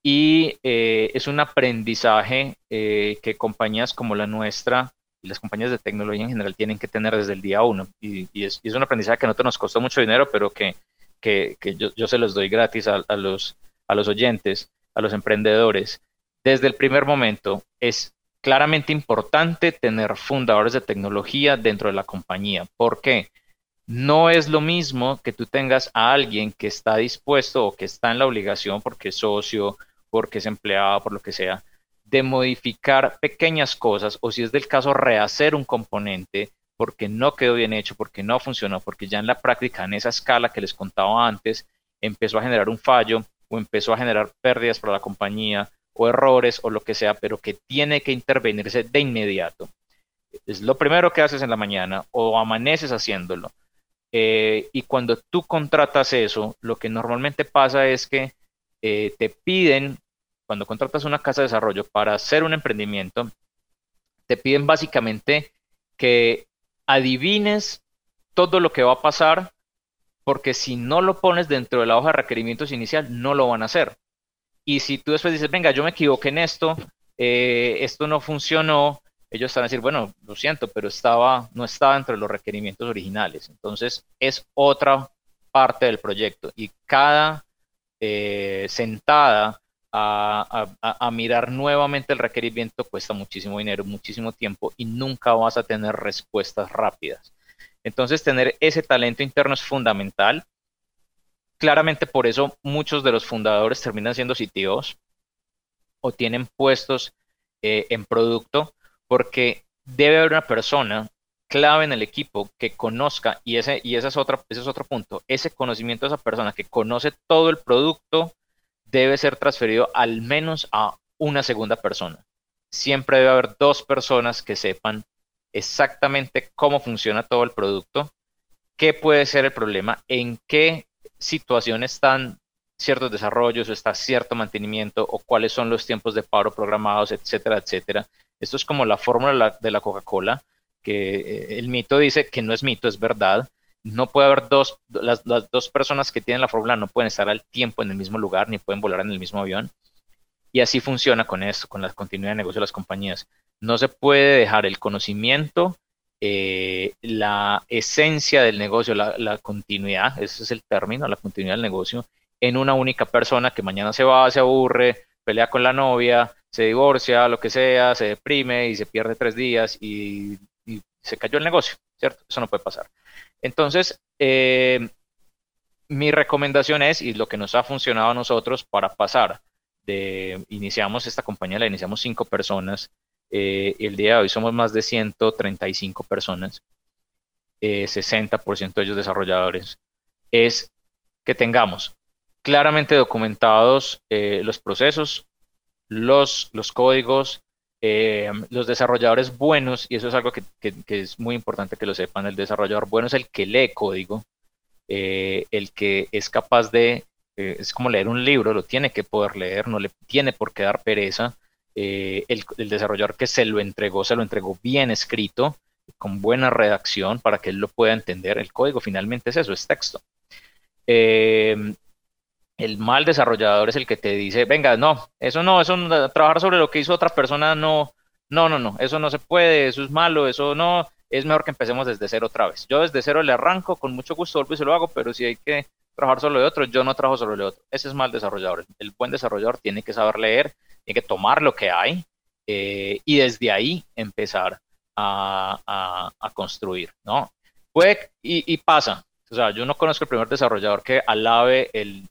y eh, es un aprendizaje eh, que compañías como la nuestra y las compañías de tecnología en general tienen que tener desde el día uno. Y, es, un aprendizaje que no nos costó mucho dinero, pero que, yo, se los doy gratis a, los, a los oyentes, a los emprendedores. Desde el primer momento es claramente importante tener fundadores de tecnología dentro de la compañía. ¿Por qué? No es lo mismo que tú tengas a alguien que está dispuesto o que está en la obligación porque es socio, porque es empleado, por lo que sea, de modificar pequeñas cosas o si es del caso rehacer un componente porque no quedó bien hecho, porque no funcionó, porque ya en la práctica, en esa escala que les contaba antes, empezó a generar un fallo o empezó a generar pérdidas para la compañía o errores o lo que sea, pero que tiene que intervenirse de inmediato. Es lo primero que haces en la mañana o amaneces haciéndolo. Eh, y cuando tú contratas eso, lo que normalmente pasa es que eh, te piden, cuando contratas una casa de desarrollo para hacer un emprendimiento, te piden básicamente que adivines todo lo que va a pasar, porque si no lo pones dentro de la hoja de requerimientos inicial, no lo van a hacer. Y si tú después dices, venga, yo me equivoqué en esto, eh, esto no funcionó, ellos están a decir, bueno, lo siento, pero estaba, no estaba entre los requerimientos originales. Entonces, es otra parte del proyecto. Y cada eh, sentada a, a, mirar nuevamente el requerimiento cuesta muchísimo dinero, muchísimo tiempo y nunca vas a tener respuestas rápidas. Entonces, tener ese talento interno es fundamental claramente por eso muchos de los fundadores terminan siendo CTOs o tienen puestos eh, en producto porque debe haber una persona clave en el equipo que conozca, y ese, y ese, es, otro, ese es otro punto, ese conocimiento de esa persona que conoce todo el producto debe ser transferido al menos a una segunda persona. siempre debe haber dos personas que sepan exactamente cómo funciona todo el producto, qué puede ser el problema, en qué situación están ciertos desarrollos o está cierto mantenimiento o cuáles son los tiempos de paro programados, etcétera, etcétera. Esto es como la fórmula de la Coca-Cola, que eh, el mito dice que no es mito, es verdad. No puede haber dos, las, las dos personas que tienen la fórmula no pueden estar al tiempo en el mismo lugar ni pueden volar en el mismo avión. Y así funciona con esto, con la continuidad de negocio de las compañías. No se puede dejar el conocimiento, eh, la esencia del negocio, la, continuidad, ese es el término, la continuidad del negocio, en una única persona que mañana se va, se aburre, pelea con la novia, se divorcia, lo que sea, se deprime y se pierde tres días y, se cayó el negocio, ¿cierto? Eso no puede pasar. Entonces, eh, mi recomendación es, y lo que nos ha funcionado a nosotros para pasar de, iniciamos esta compañía, la iniciamos cinco personas, eh, el día de hoy somos más de 135 personas, 60% eh, de ellos desarrolladores, es que tengamos claramente documentados eh, los procesos, los, los códigos, los desarrolladores buenos, y eso es algo que, es muy importante que lo sepan, el desarrollador bueno es el que lee código, el que es capaz de, es como leer un libro, lo tiene que poder leer, no le tiene por qué dar pereza, eh, el, desarrollador que se lo entregó, se lo entregó bien escrito, con buena redacción para que él lo pueda entender. El código finalmente es eso, es texto. Eh, el mal desarrollador es el que te dice, venga, no, eso no, eso no, trabajar sobre lo que hizo otra persona, no, no, no, no, eso no se puede, eso es malo, eso no, es mejor que empecemos desde cero otra vez. Yo desde cero le arranco, con mucho gusto vuelvo y se lo hago, pero si hay que trabajar sobre otro, yo no trabajo sobre el otro. Ese es mal desarrollador. El buen desarrollador tiene que saber leer, tiene que tomar lo que hay eh, y desde ahí empezar a, construir, ¿no? Puede, y, pasa, o sea, yo no conozco el primer desarrollador que alabe el,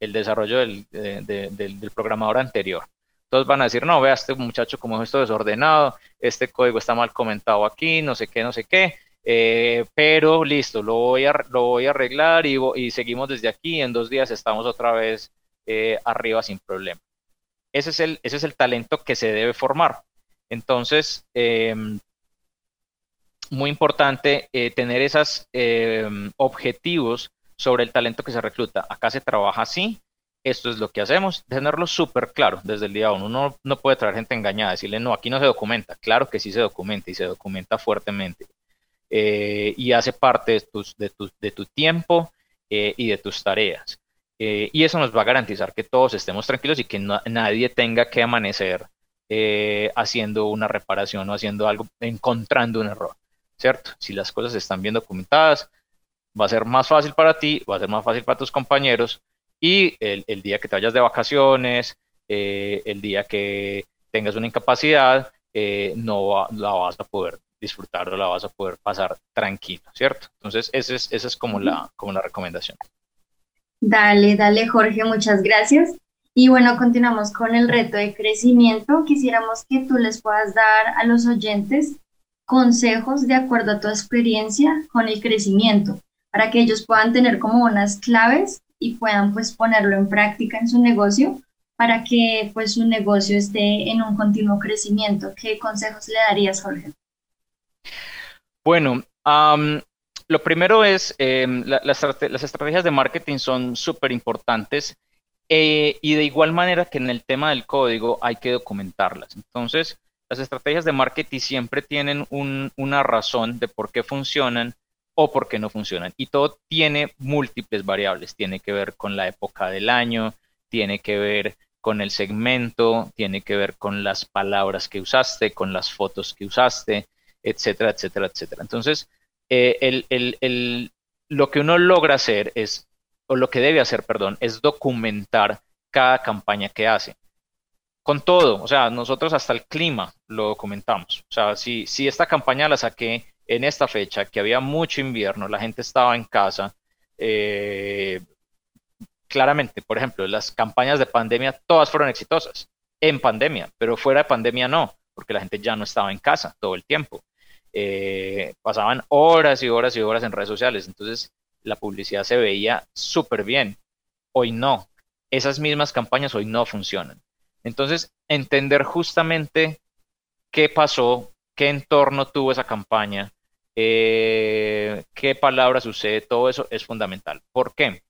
desarrollo del, del, programador anterior. Todos van a decir, no, vea este muchacho como esto desordenado, este código está mal comentado aquí, no sé qué, no sé qué, eh, pero listo, lo voy a, lo voy a arreglar y, seguimos desde aquí, en dos días estamos otra vez eh, arriba sin problema. Ese es el, ese es el talento que se debe formar. Entonces, em, muy importante eh, tener esos em, objetivos sobre el talento que se recluta. Acá se trabaja así, esto es lo que hacemos, tenerlo súper claro desde el día uno. Uno no puede traer gente engañada, decirle, no, aquí no se documenta. Claro que sí se documenta y se documenta fuertemente. Eh, y hace parte de, tu, tiempo eh, y de tus tareas. Eh, y eso nos va a garantizar que todos estemos tranquilos y que nadie tenga que amanecer haciendo una reparación o haciendo algo, encontrando un error, ¿cierto? Si las cosas están bien documentadas, va a ser más fácil para ti, va a ser más fácil para tus compañeros y el, día que te vayas de vacaciones, el día que tengas una incapacidad, no la vas a poder disfrutar o la vas a poder pasar tranquilo, ¿cierto? Entonces, esa es, esa es como, la, como la recomendación. Dale, dale Jorge, muchas gracias. Y bueno, continuamos con el reto de crecimiento. Quisiéramos que tú les puedas dar a los oyentes consejos de acuerdo a tu experiencia con el crecimiento, para que ellos puedan tener como unas claves y puedan pues ponerlo en práctica en su negocio para que pues su negocio esté en un continuo crecimiento. ¿Qué consejos le darías, Jorge? Bueno, lo primero es, em, las estrategias de marketing son súper importantes eh, y de igual manera que en el tema del código hay que documentarlas. Entonces, las estrategias de marketing siempre tienen una razón de por qué funcionan o por qué no funcionan. Y todo tiene múltiples variables. Tiene que ver con la época del año, tiene que ver con el segmento, tiene que ver con las palabras que usaste, con las fotos que usaste, etcétera, etcétera, etcétera. Entonces, eh, lo que uno logra hacer es, o lo que debe hacer, perdón, es documentar cada campaña que hace. Con todo, o sea, nosotros hasta el clima lo documentamos. O sea, si, si esta campaña la saqué en esta fecha, que había mucho invierno, la gente estaba en casa, eh, claramente, por ejemplo, las campañas de pandemia todas fueron exitosas en pandemia, pero fuera de pandemia no, porque la gente ya no estaba en casa todo el tiempo. Eh, pasaban horas y horas y horas en redes sociales, entonces la publicidad se veía súper bien. Hoy no. Esas mismas campañas hoy no funcionan. Entonces, entender justamente qué pasó, qué entorno tuvo esa campaña, eh, qué palabras sucede, todo eso es fundamental. ¿Por qué?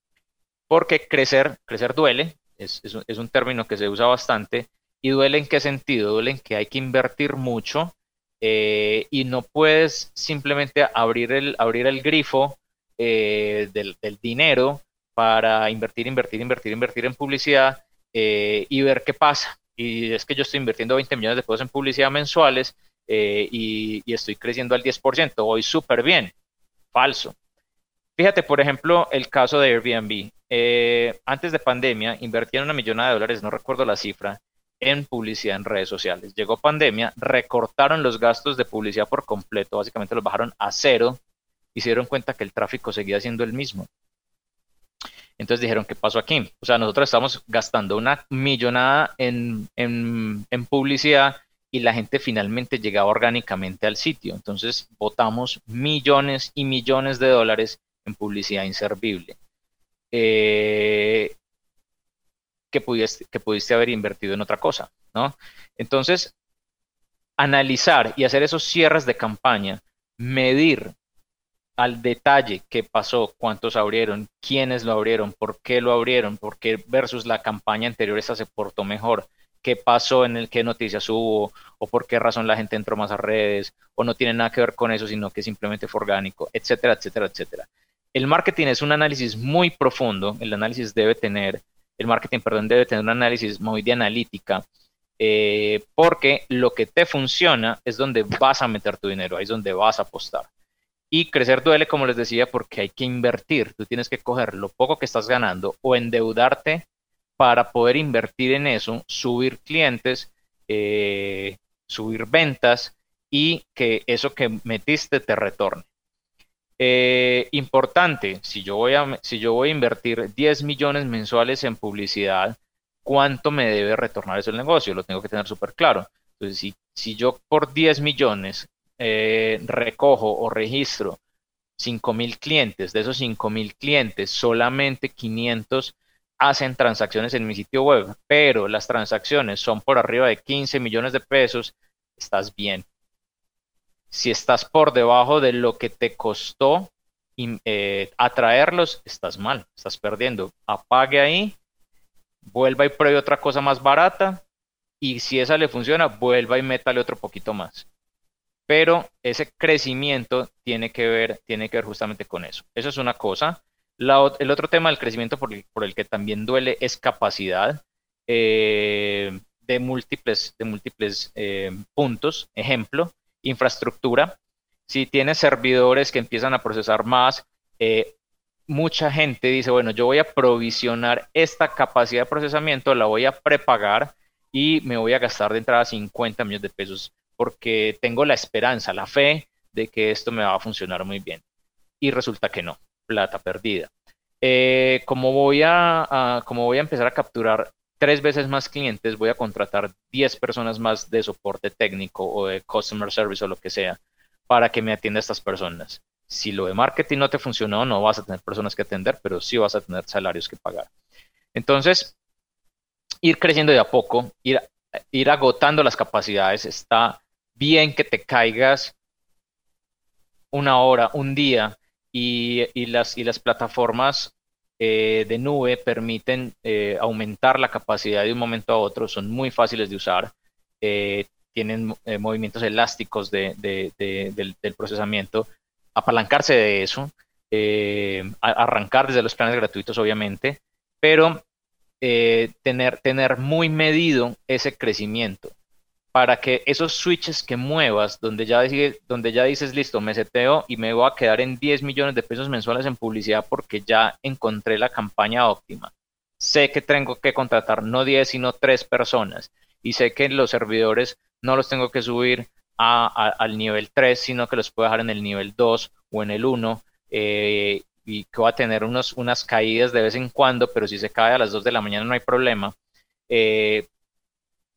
Porque crecer, crecer duele, es, un, término que se usa bastante, y duele en qué sentido, duele en que hay que invertir mucho eh, y no puedes simplemente abrir el, abrir el grifo eh, del, dinero para invertir, invertir, invertir, invertir en publicidad y ver qué pasa. Y es que yo estoy invirtiendo 20 millones de pesos en publicidad mensuales eh, y, estoy creciendo al 10%, voy súper bien. Falso. Fíjate, por ejemplo, el caso de Airbnb. Eh, antes de pandemia, invertían una millonada de dólares, no recuerdo la cifra, en publicidad en redes sociales. Llegó pandemia, recortaron los gastos de publicidad por completo, básicamente los bajaron a cero y se dieron cuenta que el tráfico seguía siendo el mismo. Entonces dijeron, ¿qué pasó aquí? O sea, nosotros estamos gastando una millonada en, en, en publicidad y la gente finalmente llegaba orgánicamente al sitio. Entonces votamos millones y millones de dólares en publicidad inservible. Eh, que, pudiste, que pudiste haber invertido en otra cosa, ¿no? Entonces, analizar y hacer esos cierres de campaña, medir al detalle qué pasó, cuántos abrieron, quiénes lo abrieron, por qué lo abrieron, por qué versus la campaña anterior se portó mejor, qué pasó en el qué noticias hubo o por qué razón la gente entró más a redes o no tiene nada que ver con eso, sino que simplemente fue orgánico, etcétera, etcétera, etcétera. El marketing es un análisis muy profundo, el análisis debe tener, el marketing, perdón, debe tener un análisis muy de analítica, eh, porque lo que te funciona es donde vas a meter tu dinero, ahí es donde vas a apostar. Y crecer duele, como les decía, porque hay que invertir. Tú tienes que coger lo poco que estás ganando o endeudarte para poder invertir en eso, subir clientes, eh, subir ventas y que eso que metiste te retorne. Eh, importante, si yo, voy a, si yo voy a invertir 10 millones mensuales en publicidad, ¿cuánto me debe retornar eso el negocio? Lo tengo que tener súper claro. Entonces, si, si, yo por 10 millones eh, recojo o registro 5 mil clientes, de esos 5 mil clientes, solamente 500 hacen transacciones en mi sitio web, pero las transacciones son por arriba de 15 millones de pesos, estás bien. Si estás por debajo de lo que te costó eh, atraerlos, estás mal, estás perdiendo. Apague ahí, vuelva y pruebe otra cosa más barata y si esa le funciona, vuelva y métale otro poquito más. Pero ese crecimiento tiene que ver, tiene que ver justamente con eso. Eso es una cosa el otro tema del crecimiento por el, que también duele es capacidad eh, de múltiples, de múltiples eh, puntos. Ejemplo, infraestructura. Si tienes servidores que empiezan a procesar más, eh, mucha gente dice, bueno, yo voy a provisionar esta capacidad de procesamiento, la voy a prepagar y me voy a gastar de entrada 50 millones de pesos porque tengo la esperanza, la fe de que esto me va a funcionar muy bien. Y resulta que no plata perdida. Eh, voy a, como voy a empezar a capturar tres veces más clientes, voy a contratar 10 personas más de soporte técnico o de customer service o lo que sea para que me atienda a estas personas. Si lo de marketing no te funcionó, no vas a tener personas que atender, pero sí vas a tener salarios que pagar. Entonces, ir creciendo de a poco, ir, ir agotando las capacidades, está bien que te caigas una hora, un día, y, las, y las plataformas eh, de nube permiten eh, aumentar la capacidad de un momento a otro, son muy fáciles de usar, eh, tienen movimientos elásticos de, del, procesamiento, apalancarse de eso, arrancar desde los planes gratuitos obviamente, pero tener, tener muy medido ese crecimiento para que esos switches que muevas, donde ya, donde ya dices, listo, me seteo y me voy a quedar en 10 millones de pesos mensuales en publicidad porque ya encontré la campaña óptima. Sé que tengo que contratar no 10, sino 3 personas. Y sé que los servidores no los tengo que subir al nivel 3, sino que los puedo dejar en el nivel 2 o en el 1. Eh, y que va a tener unos, unas caídas de vez en cuando, pero si se cae a las 2 de la mañana no hay problema. Eh,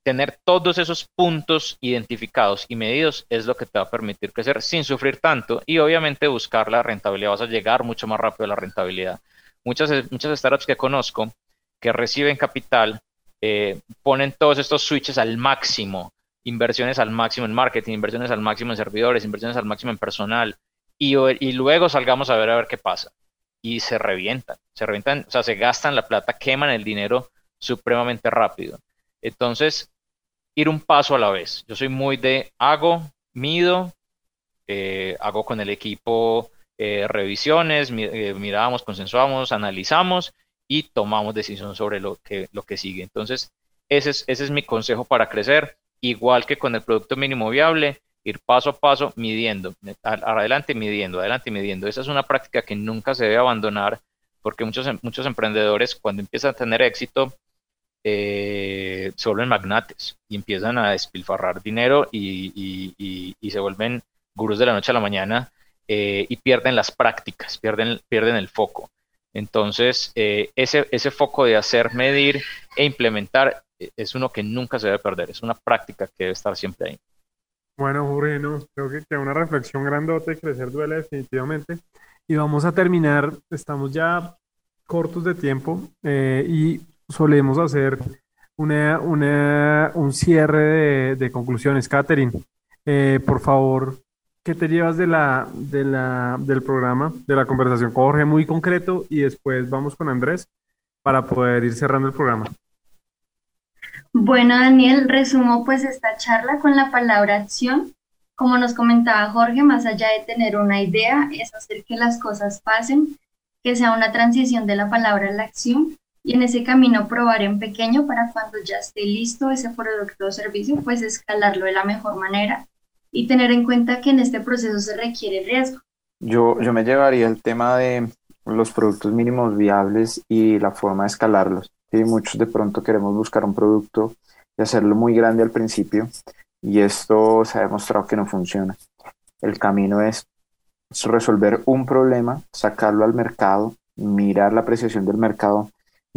tener todos esos puntos identificados y medidos es lo que te va a permitir crecer sin sufrir tanto y obviamente buscar la rentabilidad. Vas a llegar mucho más rápido a la rentabilidad. Muchas, muchas startups que conozco que reciben capital eh, ponen todos estos switches al máximo, inversiones al máximo en marketing, inversiones al máximo en servidores, inversiones al máximo en personal, y, y luego salgamos a ver a ver qué pasa. Y se revientan, se revientan, o sea, se gastan la plata, queman el dinero supremamente rápido. Entonces, ir un paso a la vez. Yo soy muy de hago, mido, eh, hago con el equipo eh, revisiones, eh, miramos, consensuamos, analizamos y tomamos decisión sobre lo que, lo que sigue. Entonces, ese es, ese es mi consejo para crecer, igual que con el producto mínimo viable, ir paso a paso midiendo, adelante midiendo, adelante midiendo. Esa es una práctica que nunca se debe abandonar porque muchos, muchos emprendedores cuando empiezan a tener éxito eh, se vuelven magnates y empiezan a despilfarrar dinero y, y, se vuelven gurús de la noche a la mañana eh, y pierden las prácticas, pierden, pierden el foco. Entonces, eh, ese, ese foco de hacer, medir e implementar eh, es uno que nunca se debe perder, es una práctica que debe estar siempre ahí. Bueno, Jorge, creo que, una reflexión grandote, crecer duele definitivamente. Y vamos a terminar, estamos ya cortos de tiempo y solemos hacer una, una, un cierre de, de conclusiones. Catherine, por favor, ¿Qué te llevas de la, de la, del programa, de la conversación con Jorge muy concreto y después vamos con Andrés para poder ir cerrando el programa? Bueno, Daniel, resumo pues esta charla con la palabra acción. Como nos comentaba Jorge, más allá de tener una idea, es hacer que las cosas pasen, que sea una transición de la palabra a la acción y en ese camino probar en pequeño para cuando ya esté listo ese producto o servicio, pues escalarlo de la mejor manera y tener en cuenta que en este proceso se requiere riesgo. Yo, yo me llevaría el tema de los productos mínimos viables y la forma de escalarlos. Y muchos de pronto queremos buscar un producto y hacerlo muy grande al principio y esto se ha demostrado que no funciona. El camino es resolver un problema, sacarlo al mercado, mirar la apreciación del mercado,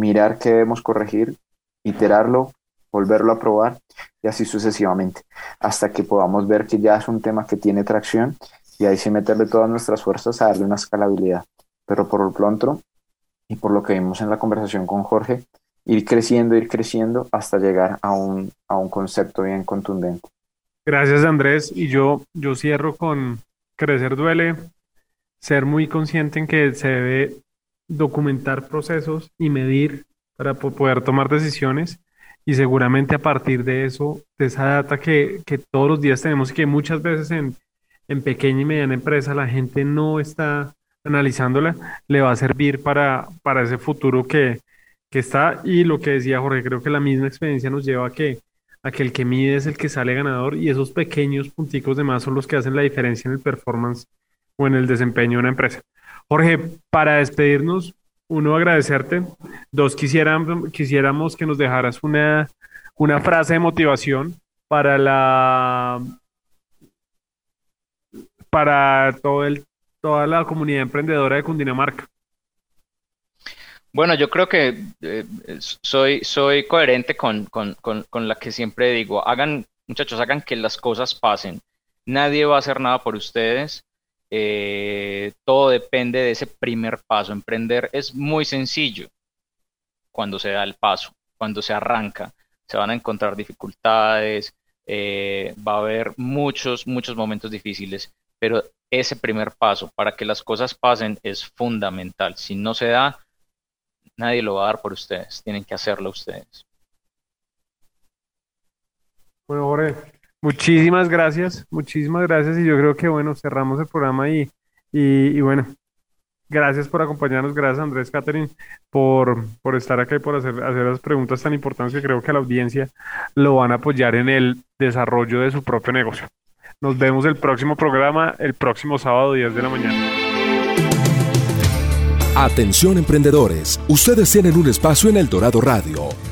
mirar qué debemos corregir, iterarlo, volverlo a probar y así sucesivamente, hasta que podamos ver que ya es un tema que tiene tracción y ahí sí meterle todas nuestras fuerzas a darle una escalabilidad. Pero por lo pronto, y por lo que vimos en la conversación con Jorge, ir creciendo, ir creciendo hasta llegar a un, a un concepto bien contundente. Gracias Andrés. Y yo, yo cierro con crecer duele, ser muy consciente en que se debe documentar procesos y medir para poder tomar decisiones y seguramente a partir de eso, de esa data que, que todos los días tenemos y que muchas veces en, en, pequeña y mediana empresa la gente no está analizándola, le va a servir para, para ese futuro que, que está. Y lo que decía Jorge, creo que la misma experiencia nos lleva a que, a que el que mide es el que sale ganador y esos pequeños punticos de más son los que hacen la diferencia en el performance o en el desempeño de una empresa. Jorge, para despedirnos, uno, agradecerte. Dos, quisiéramos que nos dejaras una, una frase de motivación para la para todo el, toda la comunidad emprendedora de Cundinamarca. Bueno, yo creo que eh, soy, soy coherente con, con, con, la que siempre digo. Hagan, muchachos, hagan que las cosas pasen. Nadie va a hacer nada por ustedes. Eh, todo depende de ese primer paso. Emprender es muy sencillo cuando se da el paso, cuando se arranca. Se van a encontrar dificultades, eh, va a haber muchos, muchos momentos difíciles, pero ese primer paso para que las cosas pasen es fundamental. Si no se da, nadie lo va a dar por ustedes, tienen que hacerlo ustedes. Bueno, Jorge, Muchísimas gracias, muchísimas gracias y yo creo que bueno, cerramos el programa y, y, bueno, gracias por acompañarnos, gracias Andrés Catherine por, por estar acá y por hacer, hacer las preguntas tan importantes que creo que la audiencia lo van a apoyar en el desarrollo de su propio negocio. Nos vemos el próximo programa, el próximo sábado 10 de la mañana. Atención emprendedores, ustedes tienen un espacio en El Dorado Radio